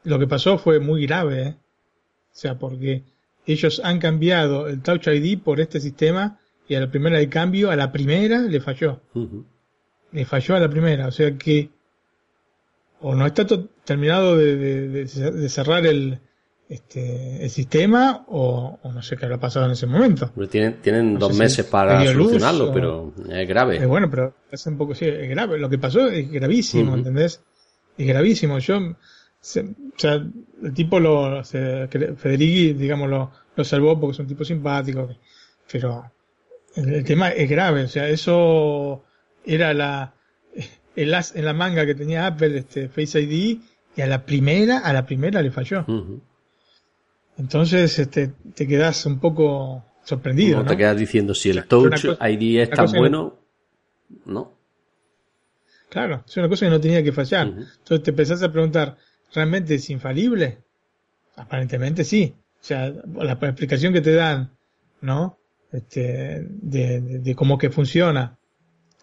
lo que pasó fue muy grave, ¿eh? o sea, porque ellos han cambiado el Touch ID por este sistema y a la primera de cambio, a la primera le falló. Le falló a la primera, o sea que o no está terminado de, cerrar el, este, el sistema o, no sé qué habrá pasado en ese momento. tienen, tienen dos meses para solucionarlo, pero es grave. Es bueno, pero es un poco, sí, es grave. Lo que pasó es gravísimo, ¿entendés? Es gravísimo. Yo o sea, el tipo lo, se, Federighi, digamos, lo, lo, salvó porque es un tipo simpático, pero el, tema es grave, o sea, eso era la, el as en la manga que tenía Apple, este Face ID, y a la primera, a la primera le falló. Entonces, este, te quedas un poco sorprendido. No, te quedas diciendo si el Touch ID es tan bueno, ¿no? Claro, es una cosa que no tenía que fallar. Entonces te empezás a preguntar, ¿realmente es infalible? Aparentemente sí. O sea, la explicación que te dan, ¿no? Este, de, cómo que funciona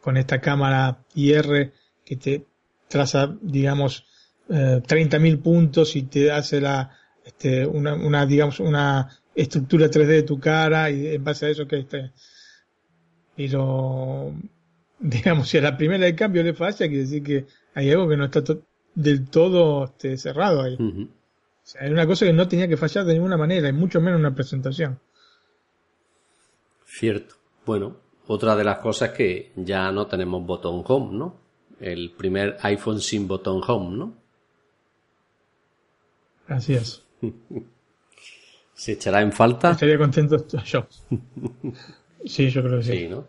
con esta cámara IR que te traza, digamos, eh, 30.000 puntos y te hace la, este, una, una, digamos, una estructura 3D de tu cara y en base a eso que este, pero, digamos, si a la primera de cambio le falla, quiere decir que hay algo que no está del todo este, cerrado ahí. O sea, era una cosa que no tenía que fallar de ninguna manera, y mucho menos una presentación. Cierto. Bueno, otra de las cosas es que ya no tenemos botón home, ¿no? El primer iPhone sin botón home, ¿no? Así es. ¿Se echará en falta? Estaría contento yo. sí, yo creo que sí. Sí, ¿no?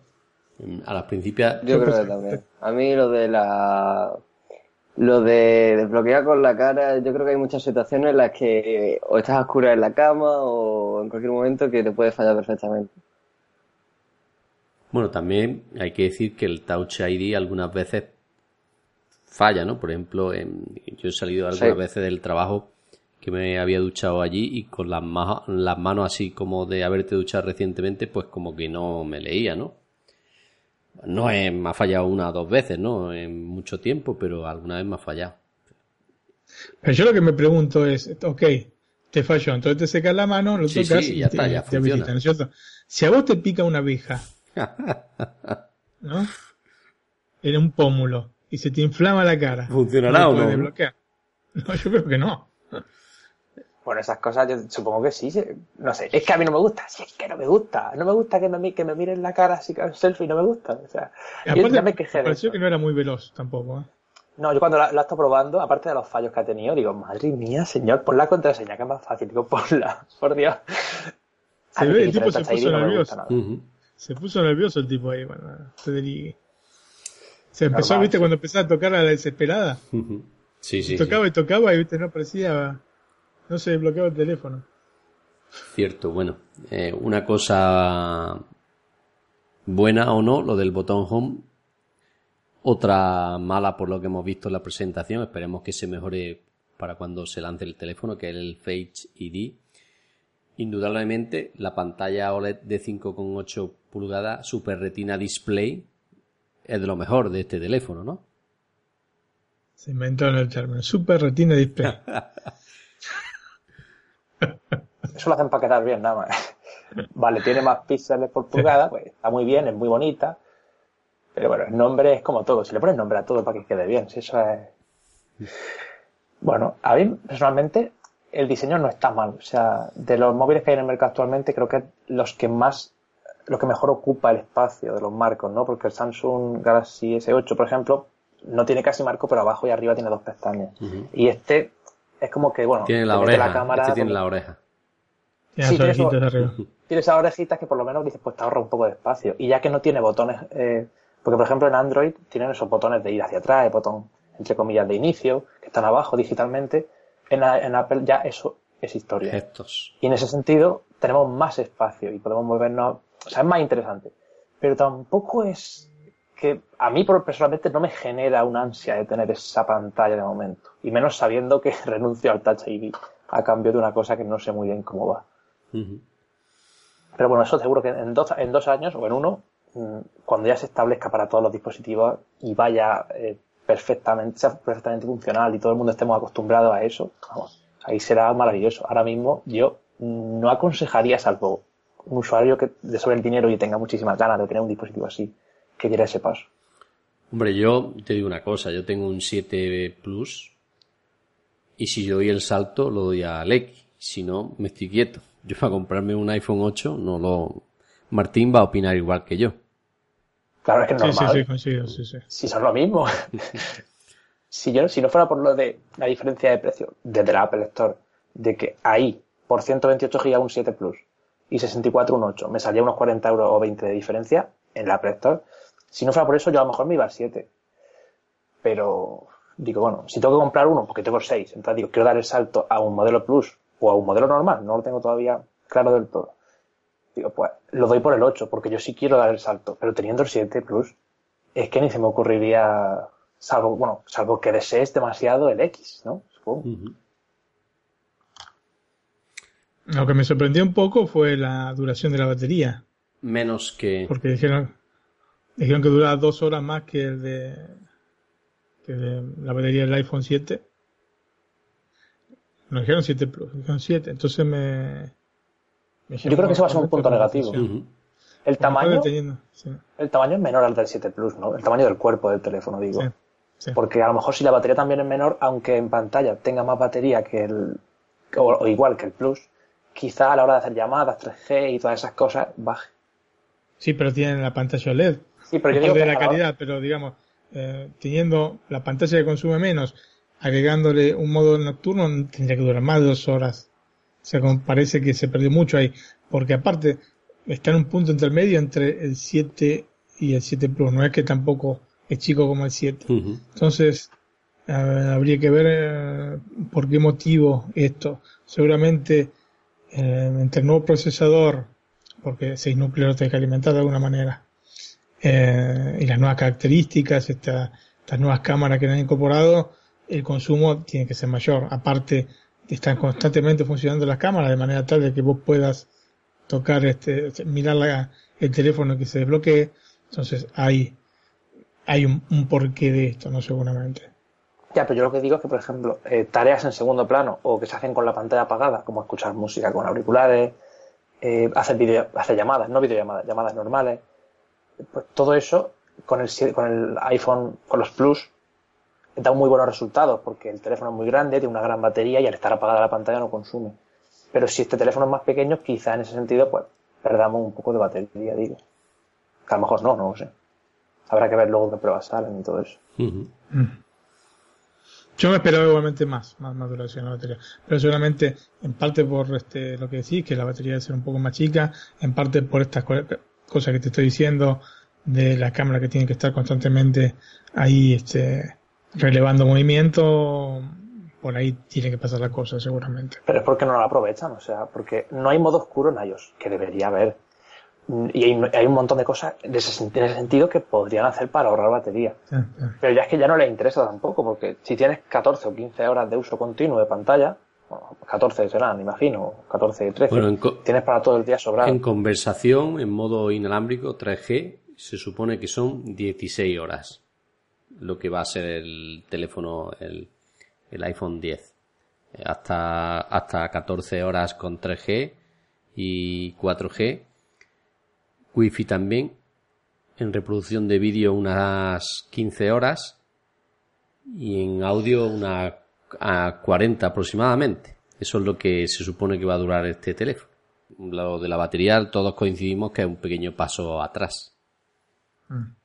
A las principias. Yo creo que también. A mí lo de la lo de desbloquear con la cara, yo creo que hay muchas situaciones en las que o estás a oscura en la cama o en cualquier momento que te puede fallar perfectamente. Bueno, también hay que decir que el Touch ID algunas veces falla, ¿no? Por ejemplo, yo he salido algunas veces del trabajo que me había duchado allí y con las, las manos así como de haberte duchado recientemente, pues como que no me leía, ¿no? No es, me ha fallado una o dos veces, ¿no? En mucho tiempo, pero alguna vez me ha fallado. Pero yo lo que me pregunto es, ok, te falló, entonces te secas la mano, lo tocas y ya está, ya funciona. ¿no es cierto? Si a vos te pica una abeja, ¿no? En un pómulo y se te inflama la cara. ¿Funcionará o no? Desbloquear? No, yo creo que no. Bueno, esas cosas yo supongo que sí. No sé, es que a mí no me gusta. Si es que no me gusta. No me gusta que me, que me miren la cara así con selfie, no me gusta. O sea, yo ya me quejé pareció que no era muy veloz tampoco. ¿eh? No, yo cuando la, la estoy probando, aparte de los fallos que ha tenido, digo, madre mía, señor, pon la contraseña, que es más fácil. Digo, ponla, por Dios. Se ve, el tipo se puso nervioso. Se puso nervioso el tipo ahí, bueno, Se empezó, viste, cuando empezó a tocar a la desesperada. Sí, sí. Tocaba y tocaba y ¿viste? no aparecía, no se bloqueaba el teléfono. Cierto, bueno, eh, una cosa buena o no, lo del botón home. Otra mala por lo que hemos visto en la presentación, esperemos que se mejore para cuando se lance el teléfono, que es el Face ID. Indudablemente, la pantalla OLED de 5,8 pulgadas Super Retina Display es de lo mejor de este teléfono, ¿no? Se inventó en el término. Super Retina Display. Eso lo hacen para quedar bien, nada más. Vale, tiene más píxeles por pulgada, pues está muy bien, es muy bonita. Pero bueno, el nombre es como todo. Si le pones nombre a todo para que quede bien, si eso es. Bueno, a mí personalmente el diseño no está mal. O sea, de los móviles que hay en el mercado actualmente, creo que los que más, lo que mejor ocupa el espacio de los marcos, ¿no? Porque el Samsung Galaxy S8, por ejemplo, no tiene casi marco, pero abajo y arriba tiene dos pestañas. Y este es como que, bueno, tiene la oreja. cámara, este tiene la oreja. Sí, tiene, tiene esas orejitas que por lo menos dices, pues te ahorra un poco de espacio. Y ya que no tiene botones, eh, porque por ejemplo en Android tienen esos botones de ir hacia atrás, el botón entre comillas de inicio, que están abajo digitalmente. En, en Apple ya eso es historia. Gestos. Y en ese sentido tenemos más espacio y podemos movernos, o sea, es más interesante. Pero tampoco es que a mí personalmente no me genera una ansia de tener esa pantalla de momento. Y menos sabiendo que renuncio al Touch ID a cambio de una cosa que no sé muy bien cómo va. Pero bueno, eso seguro que en dos, en dos años o en uno, mm, cuando ya se establezca para todos los dispositivos y vaya eh, perfectamente, sea perfectamente funcional y todo el mundo estemos acostumbrados a eso, vamos, ahí será maravilloso. Ahora mismo yo no aconsejaría, salvo un usuario que de sobre el dinero y tenga muchísimas ganas de tener un dispositivo así, que diera ese paso. Hombre, yo te digo una cosa, yo tengo un 7 Plus y si yo doy el salto lo doy al X, si no me estoy quieto. Yo para comprarme un iPhone 8 no lo... Martín va a opinar igual que yo. Claro, es que es normal. Sí, sí, sí, sí, Si son lo mismo. si yo, si no fuera por lo de la diferencia de precio desde la Apple Store, de que ahí, por 128 GB un 7 Plus y 64 un 8, me salía unos 40 euros o 20 de diferencia en la Apple Store, si no fuera por eso, yo a lo mejor me iba al 7. Pero, digo, bueno, si tengo que comprar uno, porque tengo 6, entonces digo, quiero dar el salto a un modelo Plus o a un modelo normal, no lo tengo todavía claro del todo. Digo, pues lo doy por el 8, porque yo sí quiero dar el salto, pero teniendo el 7 Plus, es que ni se me ocurriría, salvo, bueno, salvo que desees demasiado el X, ¿no? Lo que me sorprendió un poco fue la duración de la batería. Menos que. Porque dijeron, dijeron que dura dos horas más que el de, que de la batería del iPhone 7 no dijeron 7 Plus, dijeron 7. Entonces me. Yo creo que eso va a ser un punto negativo. El tamaño. El tamaño es menor al del 7 Plus, ¿no? El tamaño del cuerpo del teléfono, digo. Porque a lo mejor si la batería también es menor, aunque en pantalla tenga más batería que el. O, igual que el Plus, quizá a la hora de hacer llamadas, 3G y todas esas cosas, baje. Sí, pero tienen la pantalla OLED. Sí, pero yo digo de la calidad, pero digamos, eh, teniendo la pantalla que consume menos agregándole un modo nocturno tendría que durar más de dos horas. O sea, como parece que se perdió mucho ahí. Porque aparte, está en un punto intermedio entre el 7 y el 7 Plus. No es que tampoco es chico como el 7. Entonces, habría que ver eh, por qué motivo esto. Seguramente, eh, entre el nuevo procesador, porque 6 núcleos tiene que alimentar de alguna manera, eh, y las nuevas características, estas nuevas cámaras que han incorporado, el consumo tiene que ser mayor. Aparte, están constantemente funcionando las cámaras de manera tal de que vos puedas tocar, este, mirar el teléfono que se desbloquee. Entonces, hay, hay un, porqué de esto, ¿no? Seguramente. Ya, pero yo lo que digo es que, por ejemplo, eh, tareas en segundo plano o que se hacen con la pantalla apagada, como escuchar música con auriculares, eh, hacer, video, hacer llamadas, no videollamadas, llamadas normales, pues todo eso con el, con el iPhone, con los Plus, da muy buenos resultados porque el teléfono es muy grande, tiene una gran batería y al estar apagada la pantalla no consume. Pero si este teléfono es más pequeño, quizá en ese sentido, pues perdamos un poco de batería, digo. Que a lo mejor no, no lo sé. Habrá que ver luego qué pruebas salen y todo eso. Mm. Yo me esperaba igualmente más, más, más duración la batería. Pero seguramente, en parte por este, lo que decís, que la batería debe ser un poco más chica, en parte por estas cosas que te estoy diciendo, de la cámara que tiene que estar constantemente ahí, este, relevando movimiento, por ahí tiene que pasar la cosa seguramente. Pero es porque no lo aprovechan, o sea, porque no hay modo oscuro en iOS, que debería haber. Y hay, un montón de cosas en ese, sentido que podrían hacer para ahorrar batería. Pero ya es que ya no les interesa tampoco, porque si tienes 14 o 15 horas de uso continuo de pantalla, 14 serán, imagino, 14, 13, tienes para todo el día sobrado. En conversación, en modo inalámbrico 3G, se supone que son 16 horas lo que va a ser el teléfono, el, el iPhone 10. Eh, hasta, hasta 14 horas con 3G y 4G. Wi-Fi también. En reproducción de vídeo unas 15 horas. Y en audio unas 40 aproximadamente. Eso es lo que se supone que va a durar este teléfono. Lo de la batería todos coincidimos que es un pequeño paso atrás. Mm.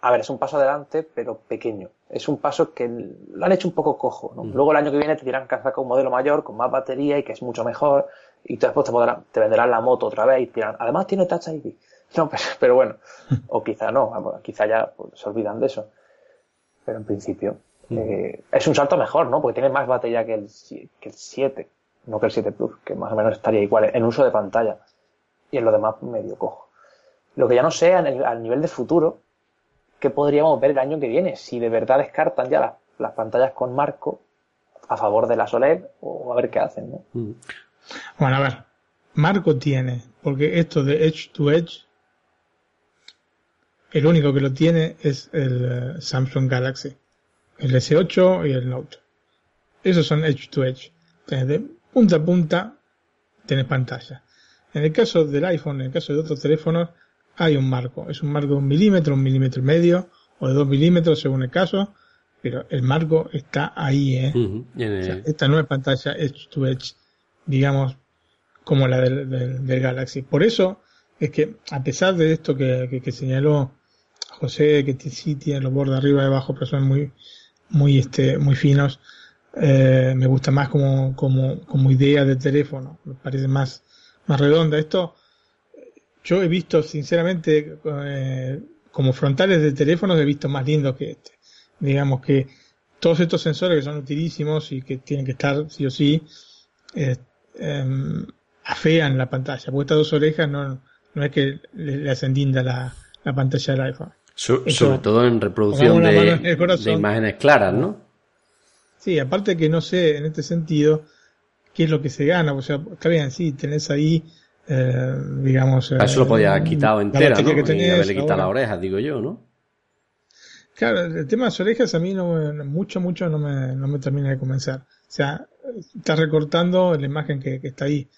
A ver, es un paso adelante, pero pequeño. Es un paso que lo han hecho un poco cojo. ¿no? Luego el año que viene te dirán que sacado un modelo mayor con más batería y que es mucho mejor. Y después te, podrán, te venderán la moto otra vez y dirán, además tiene Touch ID. No, pero, bueno. o quizá no. Quizá ya pues, se olvidan de eso. Pero en principio eh, es un salto mejor, ¿no? Porque tiene más batería que el, que el 7. No que el 7 Plus, que más o menos estaría igual en uso de pantalla. Y en lo demás medio cojo. Lo que ya no sé al nivel de futuro que podríamos ver el año que viene, si de verdad descartan ya las, pantallas con marco a favor de la OLED o a ver qué hacen. ¿no? Mm. Bueno, a ver, marco tiene, porque esto de Edge to Edge, el único que lo tiene es el eh, Samsung Galaxy, el S8 y el Note. Esos son Edge to Edge. de punta a punta tenés pantalla. En el caso del iPhone, en el caso de otros teléfonos, hay un marco. Es un marco de un milímetro, un milímetro y medio, o de dos milímetros según el caso, pero el marco está ahí, ¿eh? esta no es pantalla Edge to Edge, digamos, como la del, Galaxy. Por eso es que, a pesar de esto que, señaló José, que sí tiene los bordes arriba y abajo, pero son muy, muy, este, muy finos, eh, me gusta más como, como, como idea de teléfono, me parece más, más redonda. Esto yo he visto, sinceramente, eh, como frontales de teléfonos, he visto más lindos que este. Digamos que todos estos sensores que son utilísimos y que tienen que estar sí o sí, eh, em, afean la pantalla. Porque estas dos orejas no, no es que le, hacen linda la, pantalla del iPhone. Sobre todo en reproducción de, de, imágenes claras, ¿no? Sí, aparte que no sé en este sentido qué es lo que se gana. O sea, está bien, sí, tenés ahí eh, digamos... eso lo podía haber quitado entera, ¿no? Que y haberle quitado las orejas, digo yo, ¿no? Claro, el tema de las orejas a mí no mucho, mucho no me, no me termina de convencer. O sea, está recortando la imagen que, está ahí.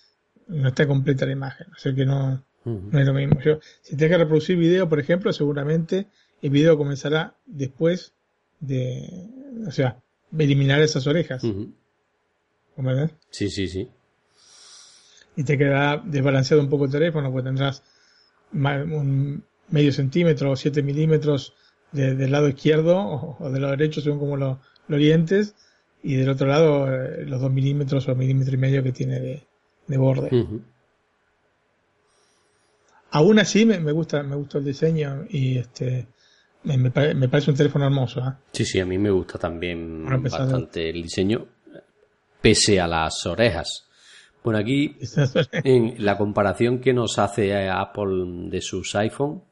No está completa la imagen. O sea que no, no es lo mismo. Yo, si tengo que reproducir video, por ejemplo, seguramente el video comenzará después de, o sea, eliminar esas orejas. Uh Sí, sí, sí y te quedará desbalanceado un poco el teléfono, pues tendrás un medio centímetro o 7 milímetros del lado izquierdo o, del lado derecho, según como lo, orientes, y del otro lado eh, los 2 milímetros o milímetro y medio que tiene de, borde. Aún así me, gusta me el diseño y este me, parece un teléfono hermoso. ¿eh? Sí, sí, a mí me gusta también bastante el diseño, pese a las orejas. Bueno, aquí en la comparación que nos hace Apple de sus iPhone,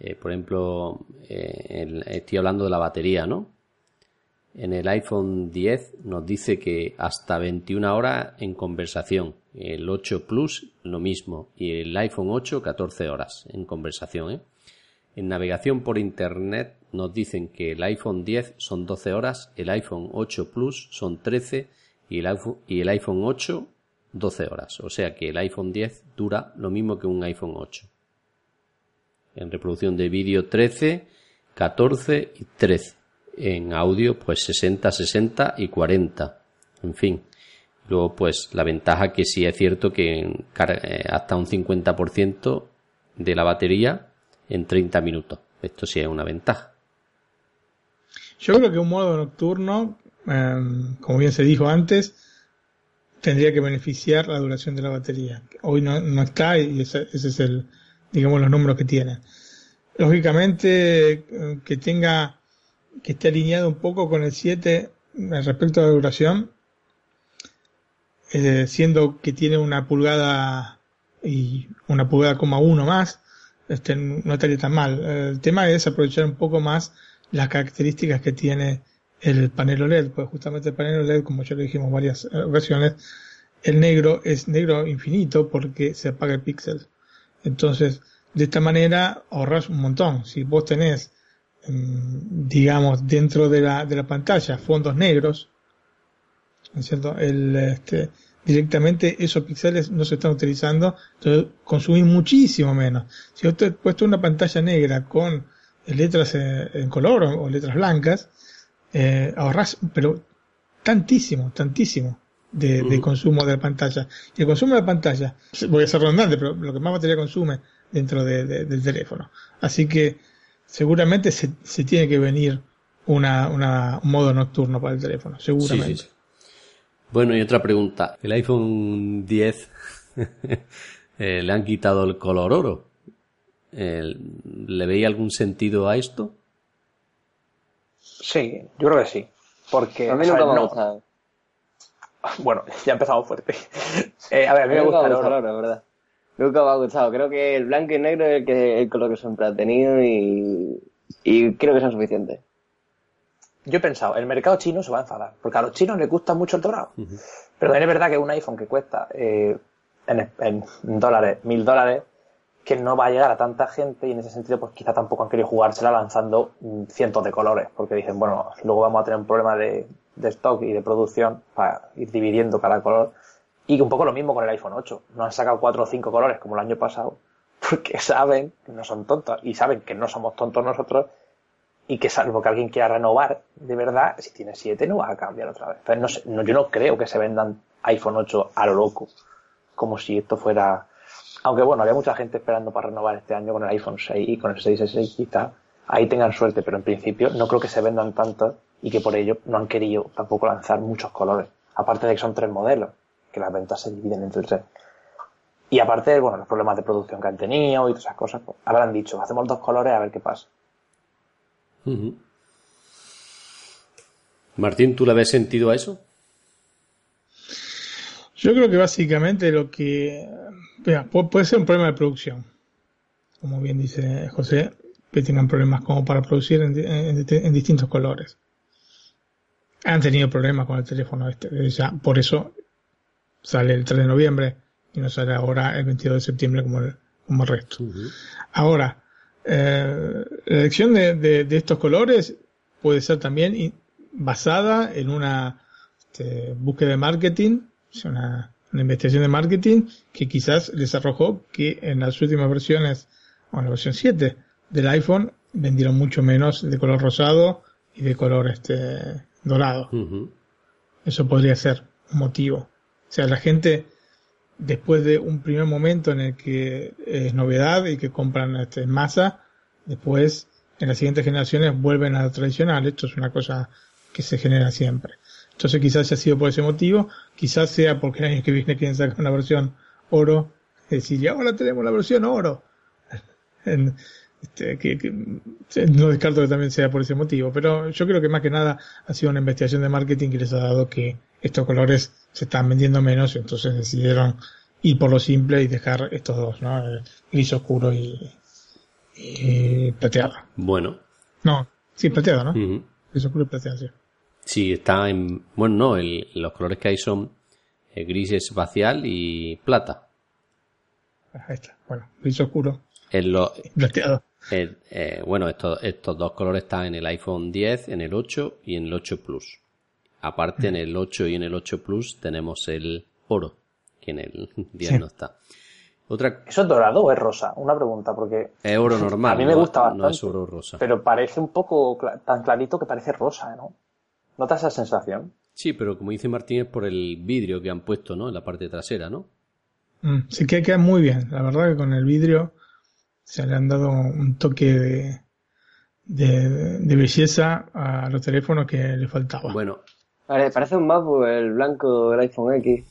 eh, por ejemplo, eh, estoy hablando de la batería, ¿no? En el iPhone 10 nos dice que hasta 21 horas en conversación. El 8 Plus lo mismo. Y el iPhone 8 14 horas en conversación. ¿eh? En navegación por Internet nos dicen que el iPhone 10 son 12 horas, el iPhone 8 Plus son 13 y el iPhone, y el iPhone 8 12 horas. O sea que el iPhone 10 dura lo mismo que un iPhone 8. En reproducción de vídeo 13, 14 y 13. En audio pues 60, 60 y 40. En fin. Luego pues la ventaja que sí es cierto que eh, hasta un 50% de la batería en 30 minutos. Esto sí es una ventaja. Yo creo que un modo nocturno, em, como bien se dijo antes, tendría que beneficiar la duración de la batería. Hoy no, no está y ese, es el, digamos, los números que tiene. Lógicamente, eh, que tenga que esté alineado un poco con el 7 respecto a la duración, eh, siendo que tiene una pulgada y una pulgada coma uno más, este, no estaría tan mal. El tema es aprovechar un poco más las características que tiene el panel OLED, pues justamente el panel OLED, como ya lo dijimos varias eh, ocasiones, el negro es negro infinito porque se apaga el píxel. Entonces, de esta manera ahorras un montón. Si vos tenés, digamos, dentro de la, de la pantalla fondos negros, ¿no es cierto? El, este, directamente esos píxeles no se están utilizando, entonces consumís muchísimo menos. Si vos te puesto una pantalla negra con letras en color o, letras blancas, eh, ahorras, pero tantísimo, tantísimo de, consumo de la pantalla. Y el consumo de la pantalla, voy a ser redundante, pero lo que más batería consume dentro del teléfono. Así que seguramente se, se tiene que venir una, una, un modo nocturno para el teléfono, seguramente. Bueno, y otra pregunta. ¿El iPhone 10 eh, le han quitado el color oro? ¿Le veía algún sentido a esto? Sí, yo creo que sí. Porque a mí nunca me ha gustado. Bueno, ya empezado fuerte. Eh, a ver, a mí me gusta el oro. la verdad. Nunca me ha gustado. Creo que el blanco y negro es el, que, el color que siempre ha tenido y, y creo que son suficientes. Yo he pensado, el mercado chino se va a enfadar, porque a los chinos les gusta mucho el dorado. Pero también es verdad que un iPhone que cuesta eh, en, en, dólares, mil dólares, que no va a llegar a tanta gente y en ese sentido pues quizá tampoco han querido jugársela lanzando mm, cientos de colores, porque dicen, bueno, luego vamos a tener un problema de, de stock y de producción para ir dividiendo cada color. Y un poco lo mismo con el iPhone 8. No han sacado cuatro o cinco colores como el año pasado, porque saben que no son tontos y saben que no somos tontos nosotros y que salvo que alguien quiera renovar de verdad, si tiene 7 no va a cambiar otra vez. Pero no sé, yo no creo que se vendan iPhone 8 a lo loco, como si esto fuera... Aunque bueno, había mucha gente esperando para renovar este año con el iPhone 6 y con el 6S quizá ahí tengan suerte, pero en principio no creo que se vendan tanto y que por ello no han querido tampoco lanzar muchos colores. Aparte de que son tres modelos, que las ventas se dividen entre tres. Y aparte, bueno, los problemas de producción que han tenido y todas esas cosas, pues, habrán dicho, hacemos dos colores a ver qué pasa. Martín, ¿tú le habías sentido a eso? Yo creo que básicamente lo que... puede ser un problema de producción, como bien dice José, que tengan problemas como para producir en, distintos colores. Han tenido problemas con el teléfono este, ya por eso sale el 3 de noviembre y no sale ahora el 22 de septiembre como el, como el resto. Ahora, eh, la elección de, estos colores puede ser también basada en una este, búsqueda de marketing, una, una, investigación de marketing que quizás les arrojó que en las últimas versiones, o en la versión 7 del iPhone, vendieron mucho menos de color rosado y de color este dorado. Eso podría ser un motivo. O sea, la gente después de un primer momento en el que es novedad y que compran este, en masa, después en las siguientes generaciones vuelven a lo tradicional. Esto es una cosa que se genera siempre. Entonces quizás haya sido por ese motivo, quizás sea porque el año que viene quieren sacar una versión oro, es decir, ya ahora tenemos la versión oro. Este, que, no descarto que también sea por ese motivo, pero yo creo que más que nada ha sido una investigación de marketing que les ha dado que estos colores se están vendiendo menos, entonces decidieron ir por lo simple y dejar estos dos, ¿no? El gris oscuro y, plateado. Bueno. No, sí, plateado, ¿no? Gris oscuro y plateado, sí. Sí, está en... Bueno, no, los colores que hay son eh, gris espacial y plata. Ahí está, bueno, gris oscuro. En lo, plateado. Eh, bueno, estos, estos dos colores están en el iPhone 10, en el 8 y en el 8 Plus. Aparte, en el 8 y en el 8 Plus tenemos el oro, que en el 10 no está. Otra... ¿Eso es dorado o es rosa? Una pregunta, porque... Es oro normal. A mí me gusta bastante. No es oro rosa. Pero parece un poco tan clarito que parece rosa, ¿no? ¿Notas esa sensación? Sí, pero como dice Martín, es por el vidrio que han puesto, ¿no? En la parte trasera, ¿no? Mm, sí que queda muy bien. La verdad que con el vidrio se le han dado un toque de, de, belleza a los teléfonos que le faltaba. Bueno. parece un MacBook el blanco del iPhone X.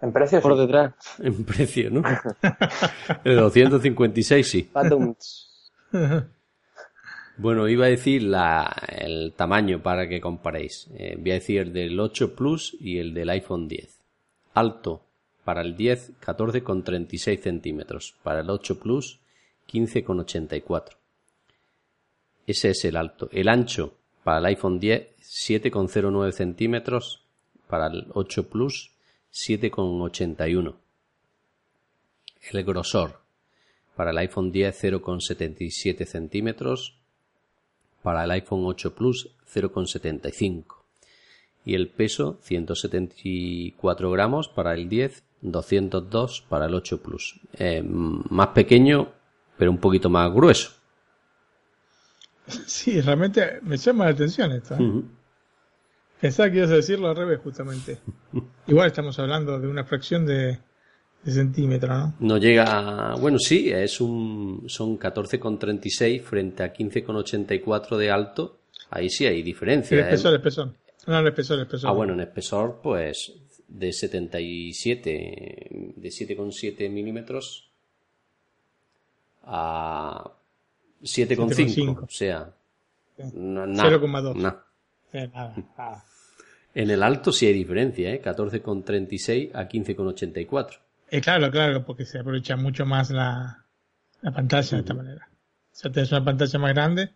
En precio Por detrás. En precio, ¿no? el 256 sí. Bueno, iba a decir la, el tamaño para que comparéis. Eh, voy a decir el del 8 Plus y el del iPhone 10. Alto para el 10, 14,36 centímetros. Para el 8 Plus, 15,84. Ese es el alto. El ancho para el iPhone 10, 7,09 centímetros. Para el 8 Plus, 7,81. El grosor para el iPhone 10 0,77 centímetros, para el iPhone 8 Plus 0,75 y el peso 174 gramos para el 10, 202 para el 8 Plus. Eh, más pequeño, pero un poquito más grueso. Sí, realmente me llama la atención esto. ¿eh? Pensaba que ibas a decirlo al revés, justamente. Igual estamos hablando de una fracción de, de centímetro, ¿no? No llega, bueno, sí, es un, son 14,36 frente a 15,84 de alto. Ahí sí hay diferencia. El espesor, el espesor. No, el espesor, el espesor. Ah, bueno, en espesor, pues de 77, de 7,7 milímetros a 7,5. O sea, 0,2. nada. En el alto sí hay diferencia, ¿eh? 14,36 a 15,84. Eh, claro, claro, porque se aprovecha mucho más la, la pantalla de esta manera. O sea, tienes una pantalla más grande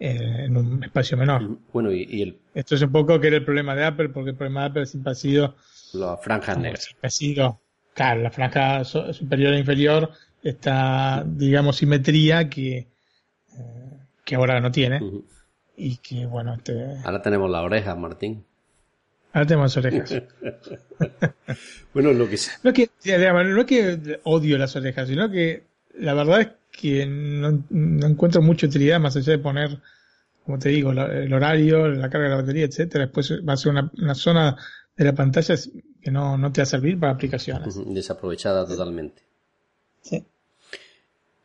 eh, en un espacio menor. Bueno, y, el... Esto es un poco que era el problema de Apple, porque el problema de Apple siempre ha sido... Las franjas negras. Claro, la franja superior e inferior está, digamos, simetría que, eh, que ahora no tiene. Y que, bueno, te... Ahora tenemos la oreja, Martín. Ahora tenemos orejas. bueno, lo que no es que, no es que odio las orejas, sino que la verdad es que no, encuentro mucha utilidad más allá de poner, como te digo, el horario, la carga de la batería, etcétera. Después va a ser una, una zona de la pantalla que no, no te va a servir para aplicaciones. Desaprovechada totalmente. Sí.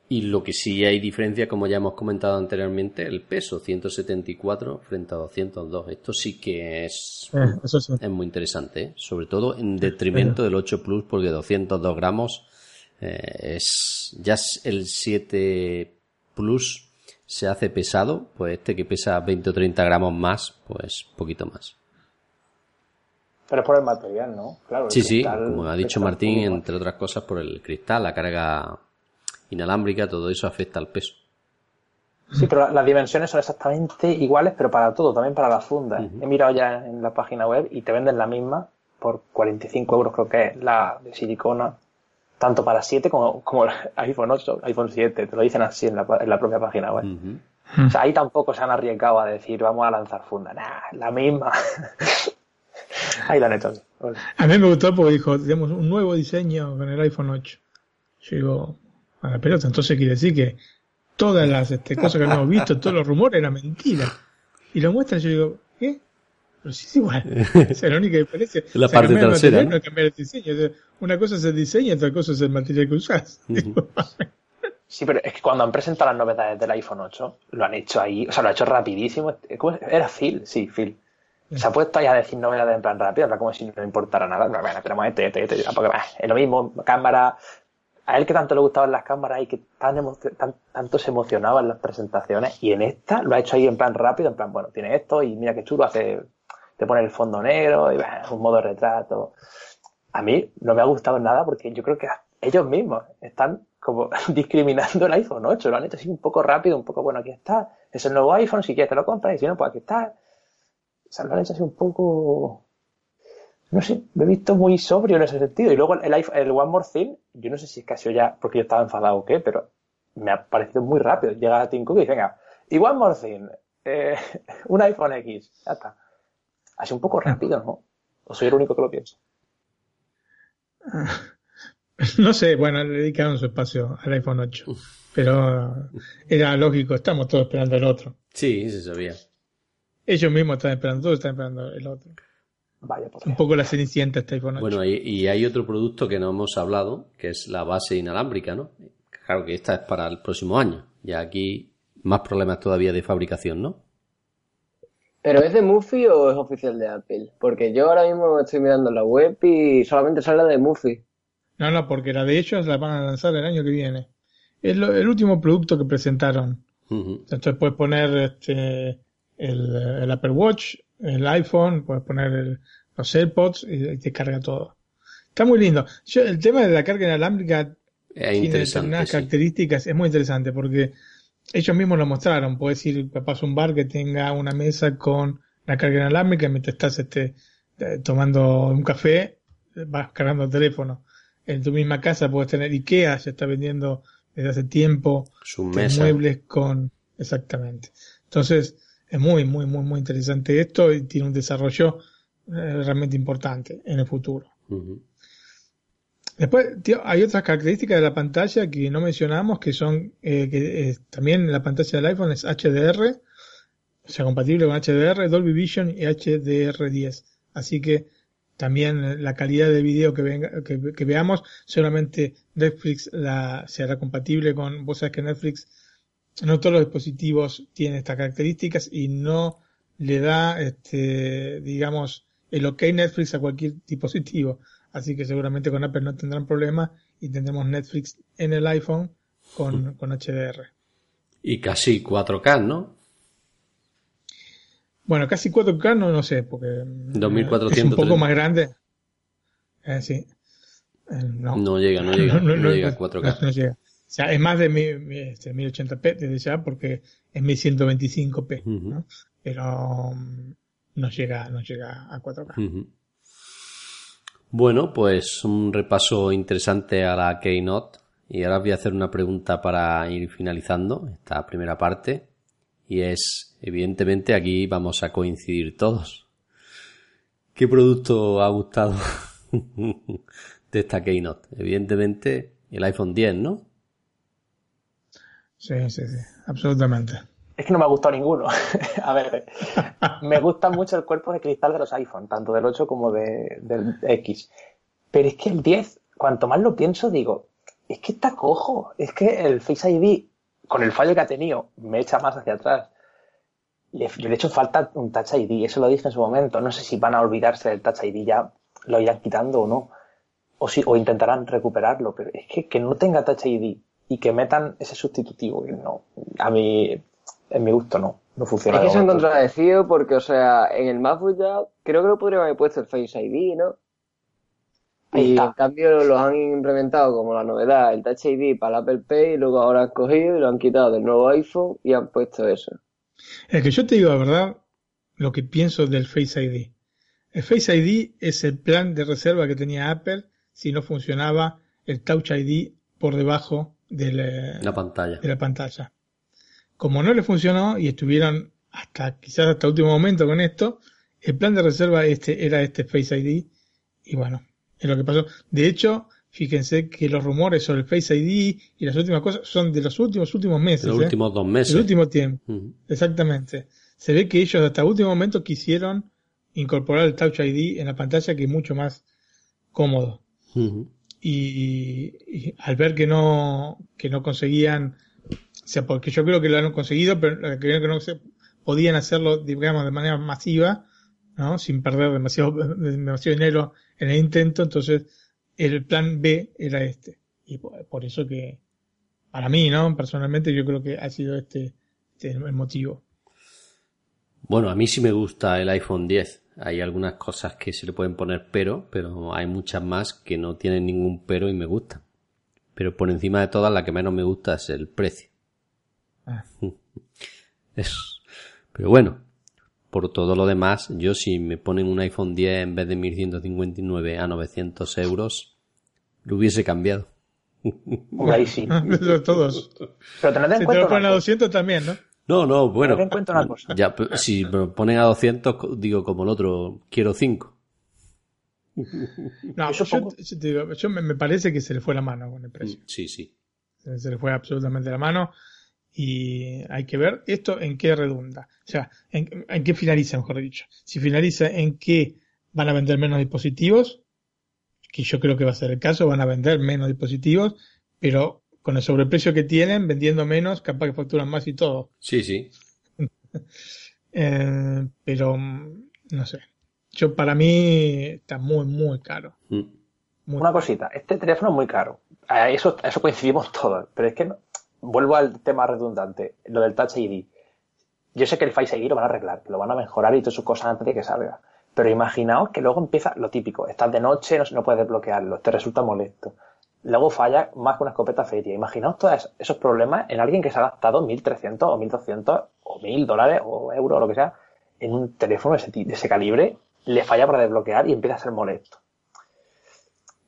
Y lo que sí hay diferencia, como ya hemos comentado anteriormente, el peso, 174 frente a 202. Esto sí que es, eh, es muy interesante, ¿eh? sobre todo en detrimento del 8 Plus, porque 202 gramos eh, es ya el 7 Plus se hace pesado, pues este que pesa 20 o 30 gramos más, pues poquito más. Pero es por el material, ¿no? Claro. Sí, sí, como ha dicho Martín, entre otras cosas por el cristal, la carga inalámbrica, todo eso afecta al peso. Sí, pero las dimensiones son exactamente iguales, pero para todo, también para la funda. He mirado ya en la página web y te venden la misma por 45 euros, creo que es la de silicona, tanto para 7 como, como iPhone 8, iPhone 7, te lo dicen así en la, en la propia página web. O sea, ahí tampoco se han arriesgado a decir, vamos a lanzar funda. Nah, la misma. ahí han hecho. A mí me gustó porque dijo, tenemos un nuevo diseño con el iPhone 8. Yo digo, a la pelota. Entonces quiere decir que todas las este, cosas que hemos visto, todos los rumores eran mentira. Y lo muestran, yo digo, ¿qué? Pero sí es igual. es la única diferencia. La parte trasera. No cambiar el diseño. Una cosa es el diseño, otra cosa es el material que usas. Sí, pero es que cuando han presentado las novedades del iPhone 8, lo han hecho ahí, o sea, lo ha hecho rapidísimo. ¿Era Phil? Sí, Phil. Se ha puesto ahí a decir novedades en plan rápido, como si no importara nada. Bueno, tenemos este, este, este, es lo mismo, cámara, a él que tanto le gustaban las cámaras y que tan, tanto se emocionaba en las presentaciones, y en esta lo ha hecho ahí en plan rápido, en plan, bueno, tiene esto y mira qué chulo, hace, te pone el fondo negro y un modo retrato. A mí no me ha gustado nada porque yo creo que ellos mismos están como discriminando el iPhone 8, lo han hecho así un poco rápido, un poco, bueno, aquí está, es el nuevo iPhone, si quieres te lo compras y si no, pues aquí está. Lo hecho así un poco no sé, me he visto muy sobrio en ese sentido. Y luego el, el One More Thing, yo no sé si es casi ya porque yo estaba enfadado o qué, pero me ha parecido muy rápido. Llega a Tim Cook y dice, venga, y One More Thing, eh, un iPhone X, ya está. Así un poco rápido, ¿no? O soy el único que lo piensa. No sé, bueno, le dedicaron su espacio al iPhone 8. Pero era lógico, estamos todos esperando el otro. Sí, se sabía. Ellos mismos están esperando, todos están esperando el otro. Un poco la cenicienta iPhone 8. Bueno, y, hay otro producto que no hemos hablado, que es la base inalámbrica, ¿no? Claro que esta es para el próximo año. Ya aquí más problemas todavía de fabricación, ¿no? ¿Pero es de Muffy o es oficial de Apple? Porque yo ahora mismo estoy mirando la web y solamente sale de Muffy. No, no, porque la de ellos la van a lanzar el año que viene. Es el último producto que presentaron Entonces puedes poner este, el, Apple Watch, el iPhone, puedes poner los AirPods y, te carga todo. Está muy lindo. el tema de la carga inalámbrica tiene determinadas características, es muy interesante porque ellos mismos lo mostraron. Puedes ir, capaz un bar que tenga una mesa con la carga inalámbrica mientras estás este, eh, tomando un café, vas cargando el teléfono. En tu misma casa puedes tener IKEA, se está vendiendo desde hace tiempo muebles con exactamente. Entonces, es muy, muy, muy, muy interesante esto y tiene un desarrollo eh, realmente importante en el futuro. Después, hay otras características de la pantalla que no mencionamos, que son eh, que también la pantalla del iPhone es HDR, o sea, compatible con HDR, Dolby Vision y HDR10. Así que también la calidad de video que, venga, que, veamos, solamente Netflix la, será compatible con, vos sabés que Netflix, no todos los dispositivos tienen estas características y no le da, este, digamos, el OK Netflix a cualquier dispositivo. Así que seguramente con Apple no tendrán problema y tendremos Netflix en el iPhone con, con HDR. Y casi 4K, ¿no? Bueno, casi 4K no, no sé, porque 2400, es un poco más grande. Eh, sí. Eh, no. no. llega, no llega, no, llega a 4K. No, llega. O sea, es más de mi, este, 1080p desde ya porque es 1125p, ¿no? Pero mm, no llega, no llega a 4K. Bueno, pues un repaso interesante a la Keynote. Y ahora voy a hacer una pregunta para ir finalizando esta primera parte. Y es, evidentemente, aquí vamos a coincidir todos. ¿Qué producto ha gustado de esta Keynote? Evidentemente, el iPhone 10, ¿no? Sí, sí, sí, absolutamente. Es que no me ha gustado ninguno. a ver, me gusta mucho el cuerpo de cristal de los iPhone, tanto del 8 como de, del X. Pero es que el 10, cuanto más lo pienso, digo, es que está cojo. Es que el Face ID con el fallo que ha tenido, me echa más hacia atrás. Le, he hecho falta un Touch ID, eso lo dije en su momento. No sé si van a olvidarse del Touch ID ya, lo irán quitando o no. O, si, o intentarán recuperarlo, pero es que que no tenga Touch ID y que metan ese sustitutivo, no, a mí, en mi gusto no, no funciona. Es que se han contradecido porque, o sea, en el MacBook ya creo que lo podrían haber puesto el Face ID, ¿no? Y en cambio lo han implementado como la novedad, el Touch ID para el Apple Pay, y luego ahora han cogido y lo han quitado del nuevo iPhone y han puesto eso. Es que yo te digo la verdad lo que pienso del Face ID. El Face ID es el plan de reserva que tenía Apple si no funcionaba el Touch ID por debajo de la, pantalla. de la pantalla. Como no le funcionó y estuvieron hasta quizás hasta último momento con esto, el plan de reserva este era este Face ID y bueno, es lo que pasó. De hecho, fíjense que los rumores sobre el Face ID y las últimas cosas son de los últimos últimos meses. Los ¿eh? últimos dos meses. El último tiempo. Exactamente. Se ve que ellos hasta el último momento quisieron incorporar el Touch ID en la pantalla que es mucho más cómodo. Y, al ver que no, que no conseguían, o sea, porque yo creo que lo han conseguido, pero creo que no se podían hacerlo, digamos, de manera masiva, ¿no? Sin perder demasiado, demasiado dinero en el intento, entonces el plan B era este. Y por, eso que, para mí, ¿no? Personalmente yo creo que ha sido este, este, el motivo. Bueno, a mí sí me gusta el iPhone 10. Hay algunas cosas que se le pueden poner pero, pero hay muchas más que no tienen ningún pero y me gustan. Pero por encima de todas, la que menos me gusta es el precio. Ah. Pero bueno, por todo lo demás, yo si me ponen un iPhone 10 en vez de 1159 a 900 euros, lo hubiese cambiado. Ahí sí. Todos. Pero tened en si cuenta. te lo ponen a 200 también, ¿no? No, no, bueno. Tened en cuenta una cosa. Ya, si me ponen a 200, digo como el otro, quiero 5. No, yo, yo, te digo, yo me, parece que se le fue la mano con el precio. Sí, sí. Se le fue absolutamente la mano y hay que ver esto en qué redunda. O sea, en, en, qué finaliza, mejor dicho. Si finaliza en que van a vender menos dispositivos, que yo creo que va a ser el caso, van a vender menos dispositivos, pero con el sobreprecio que tienen, vendiendo menos, capaz que facturan más y todo. Sí, sí. eh, pero, no sé. Yo, para mí, está muy, muy caro. Mm. Una cosita, este teléfono es muy caro. A eso, a eso coincidimos todos, pero es que no, vuelvo al tema redundante, lo del Touch ID. Yo sé que el Face ID lo van a arreglar, lo van a mejorar y todas sus cosas antes de que salga. Pero imaginaos que luego empieza lo típico, estás de noche, no, no puedes desbloquearlo, te resulta molesto. Luego falla más que una escopeta feria. Imaginaos todos esos problemas en alguien que se ha gastado 1.300 o 1.200 o 1.000 dólares o euros o lo que sea en un teléfono de ese, calibre, le falla para desbloquear y empieza a ser molesto.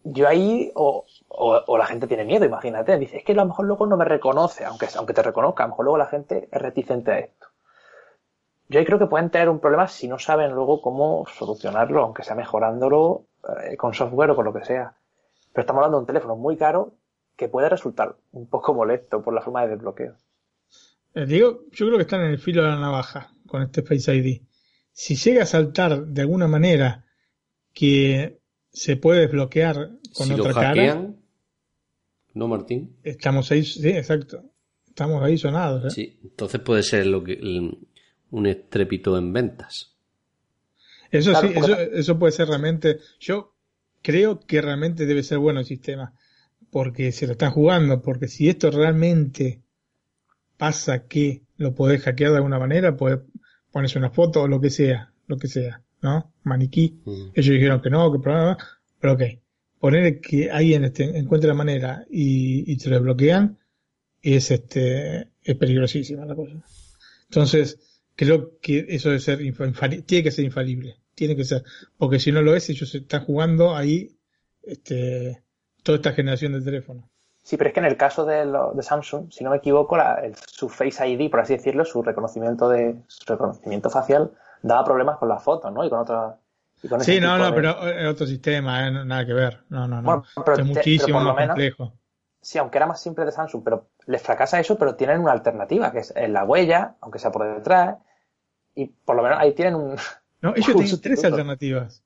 Yo ahí, o, la gente tiene miedo, imagínate, dice, es que a lo mejor luego no me reconoce, aunque, aunque te reconozca, a lo mejor luego la gente es reticente a esto. Yo ahí creo que pueden tener un problema si no saben luego cómo solucionarlo, aunque sea mejorándolo eh, con software o con lo que sea. Pero estamos hablando de un teléfono muy caro que puede resultar un poco molesto por la forma de desbloqueo. Eh, digo, yo creo que están en el filo de la navaja con este Face ID. Si llega a saltar de alguna manera que se puede desbloquear con otra cara. No, Martín. Estamos ahí, sí, exacto. Estamos ahí sonados. ¿eh? Sí, entonces puede ser lo que, un estrépito en ventas. Eso sí, eso, eso puede ser realmente. Yo creo que realmente debe ser bueno el sistema, porque se lo están jugando, porque si esto realmente pasa que lo podés hackear de alguna manera, podés ponerse una foto o lo que sea, lo que sea, ¿no? Maniquí. Mm. Ellos dijeron que no, que problema, pero ok. Poner que alguien este, encuentre la manera y, y te lo desbloquean es este es peligrosísima la cosa. Entonces, creo que eso debe ser tiene que ser infalible, tiene que ser, porque si no lo es, ellos están jugando ahí este, toda esta generación de teléfono. Sí, pero es que en el caso de, de Samsung, si no me equivoco, la, su Face ID, por así decirlo, su reconocimiento de su reconocimiento facial daba problemas con las fotos, ¿no? Y con otras sí, no, no, pero es otro sistema, ¿eh? nada que ver. No, no, no. es muchísimo más complejo. Sí, aunque era más simple de Samsung, pero les fracasa eso, pero tienen una alternativa, que es la huella, aunque sea por detrás, y por lo menos ahí tienen un. No, ellos tienen tres alternativas.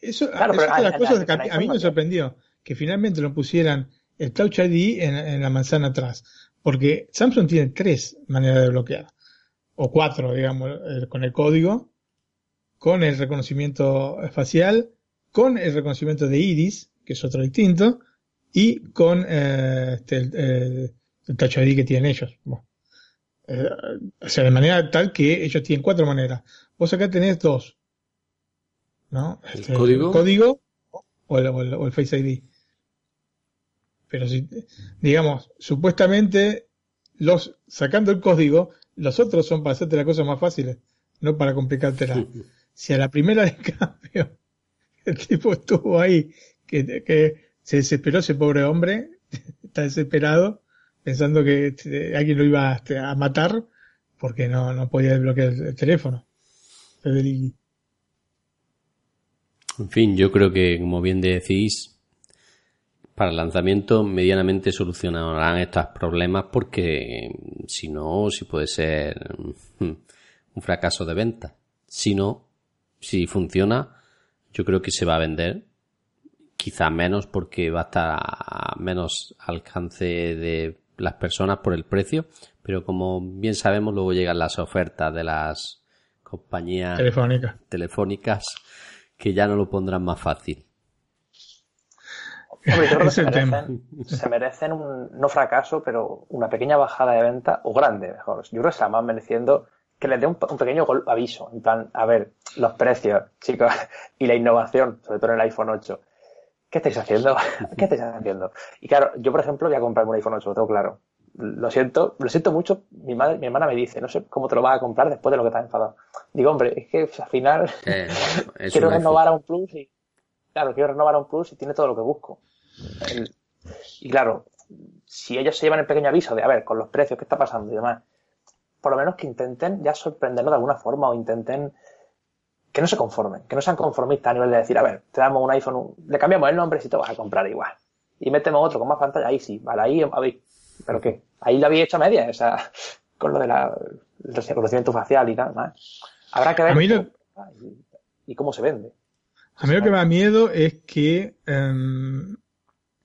Eso, claro, es de las cosas que a mí me sorprendió, que finalmente lo pusieran el Touch ID en, la manzana atrás. Porque Samsung tiene tres maneras de bloquear. O cuatro, digamos, con el código, con el reconocimiento facial, con el reconocimiento de iris, que es otro distinto, y con eh, este, el, Touch ID que tienen ellos. Eh, o sea, de manera tal que ellos tienen cuatro maneras. Vos acá tenés dos. ¿No? ¿El este, código? código o el Face ID. Pero si, digamos, supuestamente, los, sacando el código, los otros son para hacerte las cosas más fáciles, no para complicártela. si a la primera de cambio el tipo estuvo ahí, que, que se desesperó ese pobre hombre, está desesperado, pensando que este, alguien lo iba este, a, matar, porque no, no podía desbloquear el, teléfono. En fin, yo creo que, como bien decís, para el lanzamiento medianamente solucionarán estos problemas porque si no, si puede ser hmm, un fracaso de venta. Si no, si funciona, yo creo que se va a vender. Quizá menos porque va a estar a menos alcance de las personas por el precio, pero como bien sabemos, luego llegan las ofertas de las compañías telefónicas que ya no lo pondrán más fácil. se, merecen, un, no fracaso, pero una pequeña bajada de venta, o grande, mejor. Yo creo que se la van mereciendo que les dé un, pequeño aviso, en plan, a ver, los precios, chicos, y la innovación, sobre todo en el iPhone 8. ¿Qué estáis haciendo? ¿Qué estáis haciendo? Y claro, yo, por ejemplo, voy a comprarme un iPhone 8, lo tengo claro. Lo siento, lo siento mucho. Mi madre, mi hermana me dice, no sé cómo te lo vas a comprar después de lo que te has enfadado. Digo, hombre, es que al final eh, quiero renovar a un Plus y, claro, quiero renovar a un Plus y tiene todo lo que busco y claro, si ellos se llevan el pequeño aviso de, a ver, con los precios, ¿qué está pasando y demás? Por lo menos que intenten ya sorprendernos de alguna forma o intenten que no se conformen, que no sean conformistas a nivel de decir, a ver, te damos un iPhone, le cambiamos el nombre si te vas a comprar igual. Y metemos otro con más pantalla, ahí sí, vale, ahí habéis, pero qué, ahí lo habéis hecho a media, o sea, con lo del reconocimiento facial y tal, más. Habrá que ver y, cómo se vende. A mí lo que me da miedo es que em,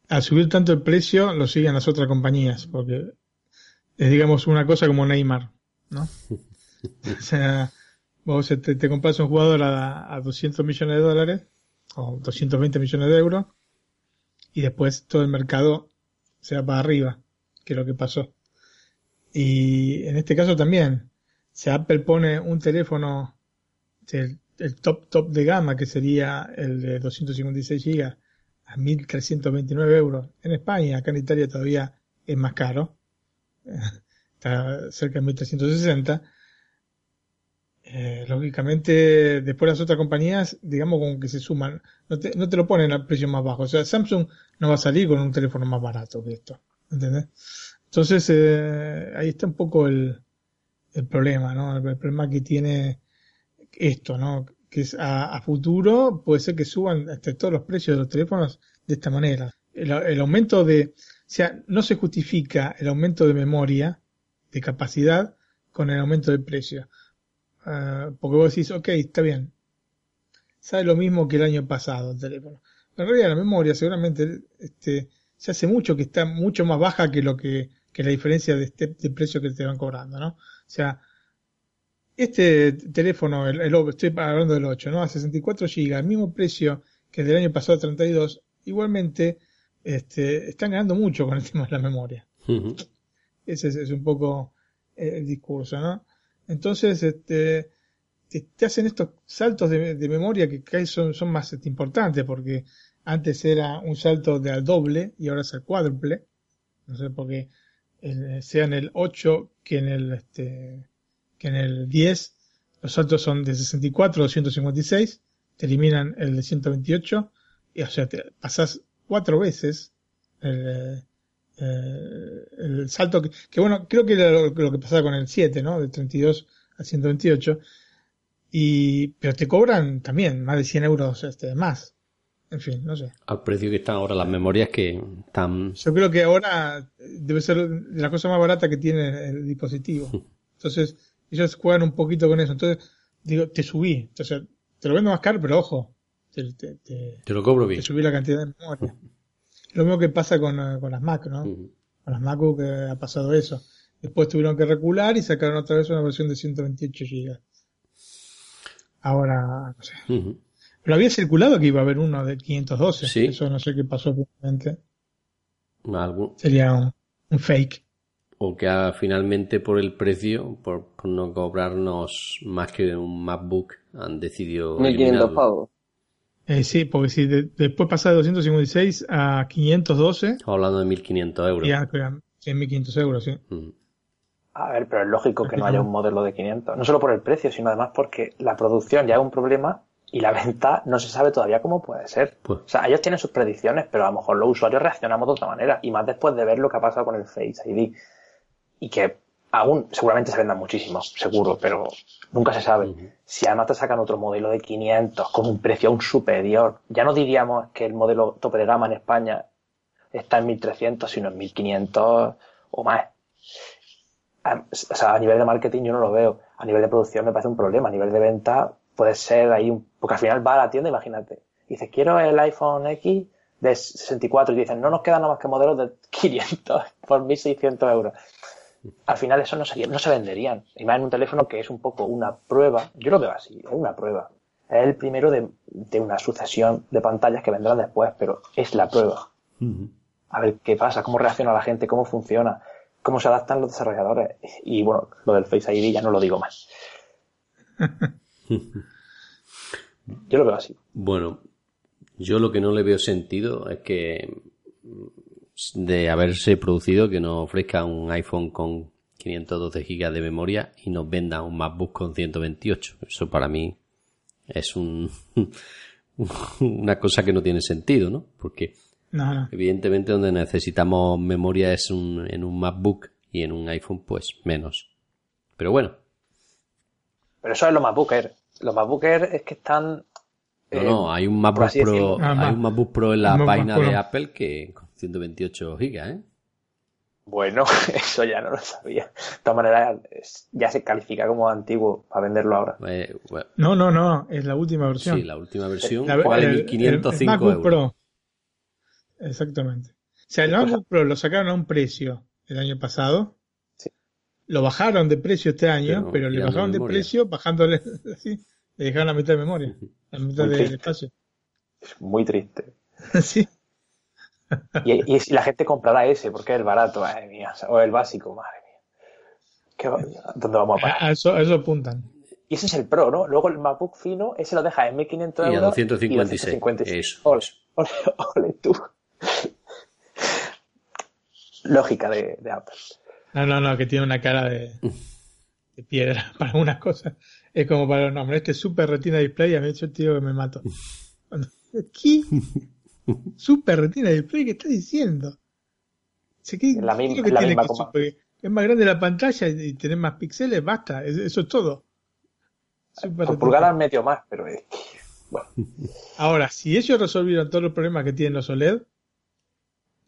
al subir tanto el precio lo siguen las otras compañías, porque es digamos una cosa como Neymar, ¿no? o sea, vos te, compras un jugador a, a 200 millones de dólares o 220 millones de euros y después todo el mercado se va para arriba, que es lo que pasó. Y en este caso también, si Apple pone un teléfono, el, el top top de gama, que sería el de 256 GB, a 1.329 euros en España, acá en Italia todavía es más caro, está cerca de 1.360. Eh, lógicamente, después las otras compañías, digamos, como que se suman, no te, lo ponen a precio más bajo. O sea, Samsung no va a salir con un teléfono más barato que esto, ¿entendés? Entonces, eh, ahí está un poco el, problema, ¿no? El, problema que tiene esto, ¿no? Que es a, futuro puede ser que suban hasta todos los precios de los teléfonos de esta manera. El, el aumento de, o sea, no se justifica el aumento de memoria, de capacidad, con el aumento de precio. Ah, porque vos decís, ok, está bien. Sabe lo mismo que el año pasado el teléfono. En realidad la memoria seguramente este, se hace mucho que está mucho más baja que lo que, que la diferencia de este de precio que te van cobrando, ¿no? O sea, este teléfono, el, el, estoy hablando del 8, ¿no? A 64 GB, el mismo precio que del año pasado 32, igualmente este, están ganando mucho con el tema de la memoria. Ese es, un poco el discurso, ¿no? Entonces, este, te, hacen estos saltos de, memoria que cada son, más este, importantes porque antes era un salto de al doble y ahora es al cuádruple. No sé, porque sea en el 8 que en el, este, que en el 10, los saltos son de 64 a 256, te eliminan el de 128, y o sea, te pasas cuatro veces el, eh, el salto que, que, bueno, creo que era lo, que pasaba con el 7, ¿no? De 32 a 128. Y, pero te cobran también más de 100 euros este, más. En fin, no sé. Al precio que están ahora las memorias que están... Yo creo que ahora debe ser la cosa más barata que tiene el dispositivo. Entonces, ellos juegan un poquito con eso. Entonces, digo, te subí. Entonces, te lo vendo más caro, pero ojo. Te, te, te lo cobro bien. Te subí la cantidad de memoria. Lo mismo que pasa con, eh, con las Mac, ¿no? Con las MacBook que ha pasado eso. Después tuvieron que recular y sacaron otra vez una versión de 128 GB. Ahora, no sé. Pero había circulado que iba a haber uno de 512. ¿Sí? Eso no sé qué pasó finalmente. Sería un, fake. O que finalmente por el precio, por, no cobrarnos más que un MacBook, han decidido. 1500 pavos. Eh, sí, porque si después pasa de 256 a 512. Estamos hablando de 1500 euros. Ya, 1500 euros, sí. Mm. A ver, pero es lógico que no haya un modelo de 500. No solo por el precio, sino además porque la producción ya es un problema y la venta no se sabe todavía cómo puede ser. Pues. O sea, ellos tienen sus predicciones, pero a lo mejor los usuarios reaccionamos de otra manera. Y más después de ver lo que ha pasado con el Face ID. Y que aún seguramente se vendan muchísimos, seguro, pero nunca se sabe. Si además te sacan otro modelo de 500 con un precio aún superior, ya no diríamos que el modelo tope de gama en España está en 1300, sino en 1500 o más. O sea, a nivel de marketing yo no lo veo. A nivel de producción me parece un problema. A nivel de venta puede ser ahí, un... porque al final va a la tienda, imagínate. Dices, quiero el iPhone X de 64 y dicen, no nos quedan nada más que modelos de 500 por 1600 euros al final eso no, sería, no se venderían. Y más en un teléfono que es un poco una prueba, yo lo veo así, es una prueba. Es el primero de, una sucesión de pantallas que vendrán después, pero es la prueba. A ver qué pasa, cómo reacciona la gente, cómo funciona, cómo se adaptan los desarrolladores. Y bueno, lo del Face ID ya no lo digo más. Yo lo veo así. Bueno, yo lo que no le veo sentido es que de haberse producido que nos ofrezca un iPhone con 512 GB de memoria y nos venda un MacBook con 128. Eso para mí es un, una cosa que no tiene sentido, ¿no? Porque evidentemente donde necesitamos memoria es un, en un MacBook y en un iPhone pues menos. Pero bueno. Pero eso es lo MacBook Air. Los MacBook Air es que están... no, no, hay un MacBook Pro, hay un MacBook Pro en la página de Apple que 128 gigas, ¿eh? Bueno, eso ya no lo sabía. De todas maneras, ya se califica como antiguo para venderlo ahora. Eh, no, no, no, es la última versión. Sí, la última versión vale 1505 euros. Pro. Exactamente. O sea, el MacBook Pro lo sacaron a un precio el año pasado. Sí. Lo bajaron de precio este año, pero, le bajaron de, precio bajándole así. Le dejaron la mitad de memoria, la mitad de espacio. Es muy triste. sí. Y, y, la gente comprará ese porque es el barato, madre mía. O el básico, madre mía. ¿Dónde vamos a parar? A eso, eso apuntan. Y ese es el Pro, ¿no? Luego el MacBook fino, ese lo deja en 1500 euros. Y a 256. Y Eso. Ole, ole, ole tú. Lógica de, de, Apple. No, no, no, que tiene una cara de, de piedra para algunas cosas. Es como para los nombres. Este Super Retina Display, a mí hecho el tío que me mato. ¿Qué? Super Retina Display, ¿qué está diciendo? ¿qué, la misma, que la tiene misma que super, es más grande la pantalla y tener más píxeles, basta, eso es todo. Super Por pulgadas medio más, pero es que, bueno. Ahora, si ellos resolvieron todos los problemas que tienen los OLED,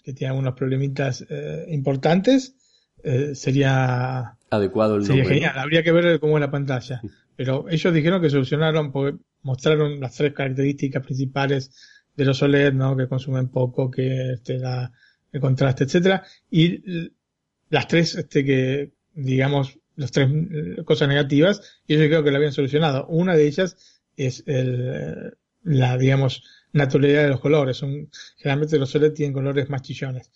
que tienen algunos problemitas eh, importantes, eh, sería adecuado el sería nombre, genial. ¿no? Habría que ver cómo es la pantalla. Pero ellos dijeron que solucionaron, porque mostraron las tres características principales de los OLED, ¿no? Que consumen poco, que este, la, el contraste, etcétera, y las tres, este, que, digamos, las tres cosas negativas, y yo creo que lo habían solucionado. Una de ellas es el, la, digamos, naturalidad de los colores. Generalmente los OLED tienen colores más chillones.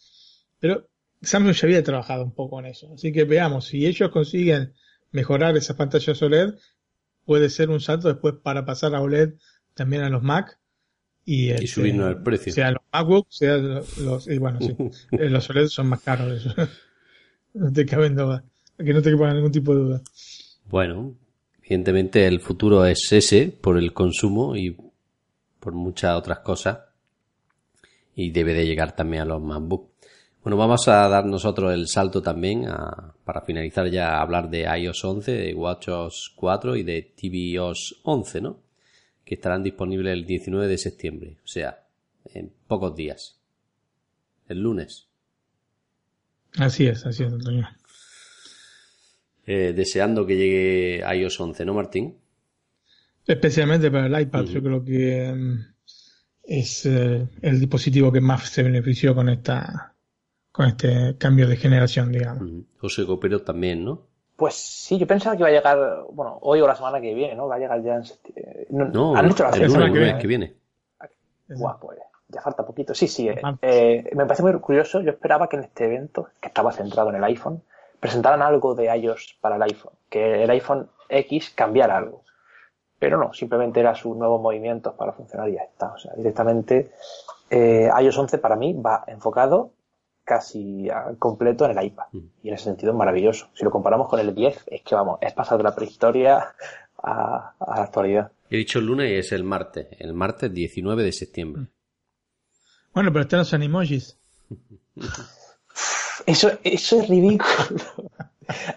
Pero Samsung ya había trabajado un poco en eso. Así que veamos, si ellos consiguen mejorar esas pantallas OLED, puede ser un salto después para pasar a OLED también a los Mac. Y, y subirnos el precio. Sea los MacBook, sea los, y bueno, sí, los OLED son más caros. Eso. no te caben duda. Que no te quepa ningún tipo de duda. Bueno, evidentemente el futuro es ese por el consumo y por muchas otras cosas. Y debe de llegar también a los MacBook. Bueno, vamos a dar nosotros el salto también a, para finalizar ya a hablar de iOS 11, de WatchOS 4 y de tvOS 11, ¿no? Que estarán disponibles el 19 de septiembre, o sea, en pocos días. El lunes. Así es, así es, Antonio. Eh, deseando que llegue iOS 11, ¿no, Martín? Especialmente para el iPad, uh -huh. yo creo que um, es eh, el dispositivo que más se benefició con esta con este cambio de generación, digamos. Uh -huh. José Copero también, ¿no? Pues sí, yo pensaba que iba a llegar, bueno, hoy o la semana que viene, ¿no? Va a llegar ya en septiembre. No, no han dicho la semana, que, viene. que viene. Guau, pues ya falta poquito. Sí, sí. Eh, eh, me parece muy curioso. Yo esperaba que en este evento, que estaba centrado en el iPhone, presentaran algo de iOS para el iPhone. Que el iPhone X cambiara algo. Pero no, simplemente era sus nuevos movimientos para funcionar y ya está. O sea, directamente eh, iOS 11 para mí va enfocado casi completo en el iPad. Mm. Y en ese sentido es maravilloso. Si lo comparamos con el 10, es que vamos, es pasar de la prehistoria a, a la actualidad. He dicho el lunes y es el martes. El martes 19 de septiembre. Bueno, pero están los animojis. Eso, eso es ridículo.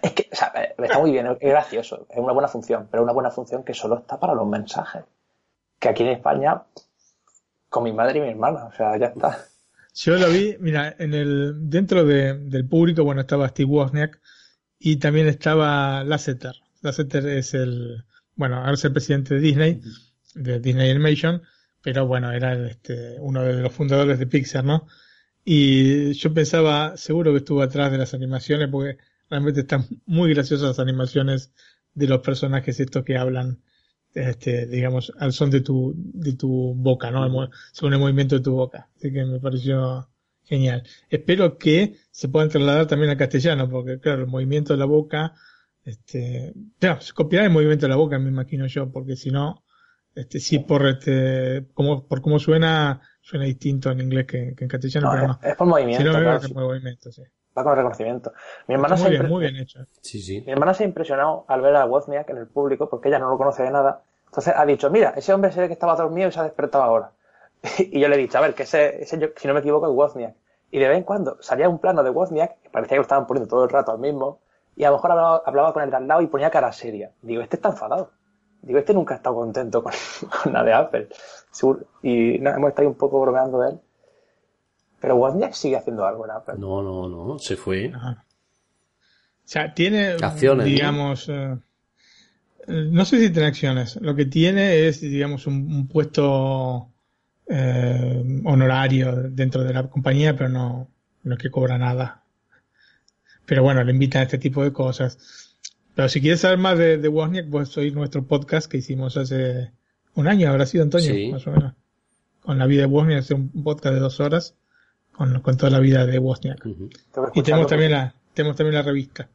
es que, o sea, está muy bien, es gracioso, es una buena función, pero es una buena función que solo está para los mensajes. Que aquí en España, con mi madre y mi hermana, o sea, ya está. Yo lo vi, mira, en el, dentro de, del público, bueno, estaba Steve Wozniak y también estaba Lasseter. Lasseter es el, bueno, ahora es el presidente de Disney, de Disney Animation, pero bueno, era este, uno de los fundadores de Pixar, ¿no? Y yo pensaba, seguro que estuvo atrás de las animaciones, porque realmente están muy graciosas las animaciones de los personajes estos que hablan, este, digamos, al son de tu, de tu boca, ¿no? Según el movimiento de tu boca. Así que me pareció genial. Espero que se puedan trasladar también al castellano, porque claro, el movimiento de la boca, este, claro, copiar el movimiento de la boca, me imagino yo, porque si no, este, sí, por este, como, por cómo suena, suena distinto en inglés que, que en castellano, no, pero no. Es por movimiento. Si no, claro, que por movimiento, sí. Va con reconocimiento. Mi hermana, muy, se bien, muy bien hecho. Sí, sí. Mi hermana se ha impresionado al ver a Wozniak en el público, porque ella no lo conoce de nada. Entonces ha dicho, mira, ese hombre se ve que estaba dormido y se ha despertado ahora. y yo le he dicho, a ver, que ese, ese si no me equivoco, es Wozniak. Y de vez en cuando salía un plano de Wozniak, que parecía que lo estaban poniendo todo el rato al mismo, y a lo mejor hablaba, hablaba con el de al lado y ponía cara seria. Digo, este está enfadado. Digo, este nunca ha estado contento con, con la de Apple. Y no, hemos estado un poco bromeando de él. Pero Wozniak sigue haciendo algo en Apple. No, no, no, se fue. Ajá. O sea, tiene, Acciones, digamos, ¿no? Eh, no sé si tiene acciones. Lo que tiene es, digamos, un, un puesto eh, honorario dentro de la compañía, pero no, no es que cobra nada. Pero bueno, le invitan a este tipo de cosas. Pero si quieres saber más de, de Wozniak, puedes oír nuestro podcast que hicimos hace un año, habrá sido Antonio, Sí. más o menos. Con la vida de Wozniak, hace un podcast de dos horas con, con toda la vida de Wozniak. Y tenemos también la, tenemos también la revista.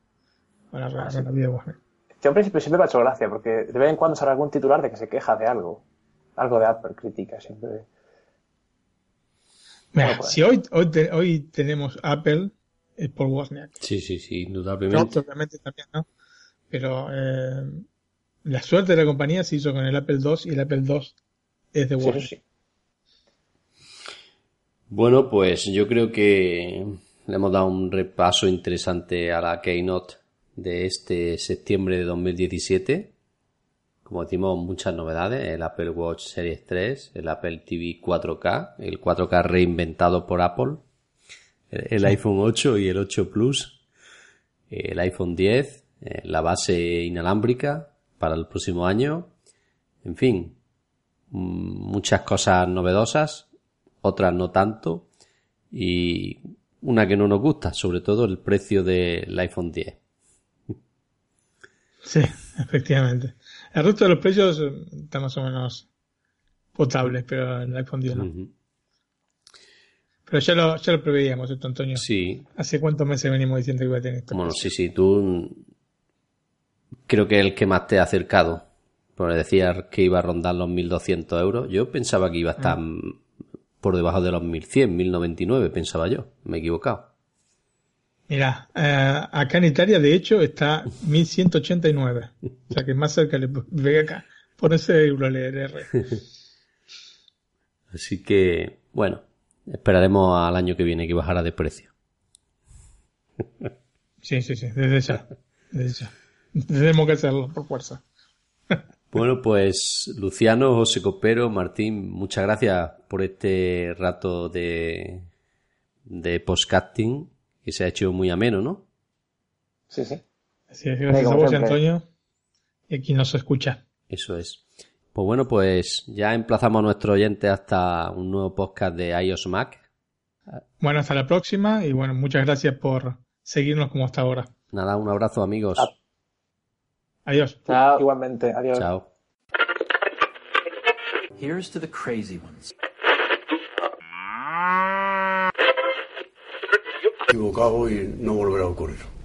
para la, ah, vida de Warner. Este hombre siempre, me ha hecho gracia, porque de vez en cuando sale algún titular de que se queja de algo. Algo de Apple, crítica, siempre. Mira, si hoy, hoy, hoy tenemos Apple, es por Wozniak. Sí, sí, sí, indudablemente. obviamente también, ¿no? Pero eh, la suerte de la compañía se hizo con el Apple II y el Apple II es de Wozniak. Bueno, pues yo creo que le hemos dado un repaso interesante a la Keynote de este septiembre de 2017. Como decimos, muchas novedades. El Apple Watch Series 3, el Apple TV 4K, el 4K reinventado por Apple, el, iPhone 8 y el 8 Plus, el iPhone 10, eh, la base inalámbrica para el próximo año. En fin, mm, muchas cosas novedosas, otras no tanto. Y una que no nos gusta, sobre todo el precio del iPhone 10. Sí, efectivamente. El resto de los precios está más o menos potable, pero el iPhone 10 no. Pero ya lo, ya lo preveíamos esto, Antonio. Sí. ¿Hace cuántos meses venimos diciendo que iba a tener esto? Bueno, sí, sí, tú creo que es el que más te ha acercado. Porque decía que iba a rondar los 1.200 euros. Yo pensaba que iba a estar ah. Por debajo de los 1.100, 1.099, pensaba yo. Me he equivocado. Mira, eh, acá en Italia, de hecho, está 1189. o sea que más cerca le ve acá. Por ese euro leer Así que, bueno, esperaremos al año que viene que bajara de precio. sí, sí, sí, desde ya. Desde ya. Tenemos que hacerlo por fuerza. Bueno, pues Luciano, José Copero, Martín, muchas gracias por este rato de, de podcasting que se ha hecho muy ameno, ¿no? Sí, sí. Así es, gracias a vos, Antonio, y a quien nos escucha. Eso es. Pues bueno, pues ya emplazamos a nuestro oyente hasta un nuevo podcast de iOS Mac. Bueno, hasta la próxima y bueno, muchas gracias por seguirnos como hasta ahora. Nada, un abrazo amigos. Adiós. Chao. Igualmente, adiós. Chao. Here's to the crazy ones. equivocado y no volverá a ocurrir.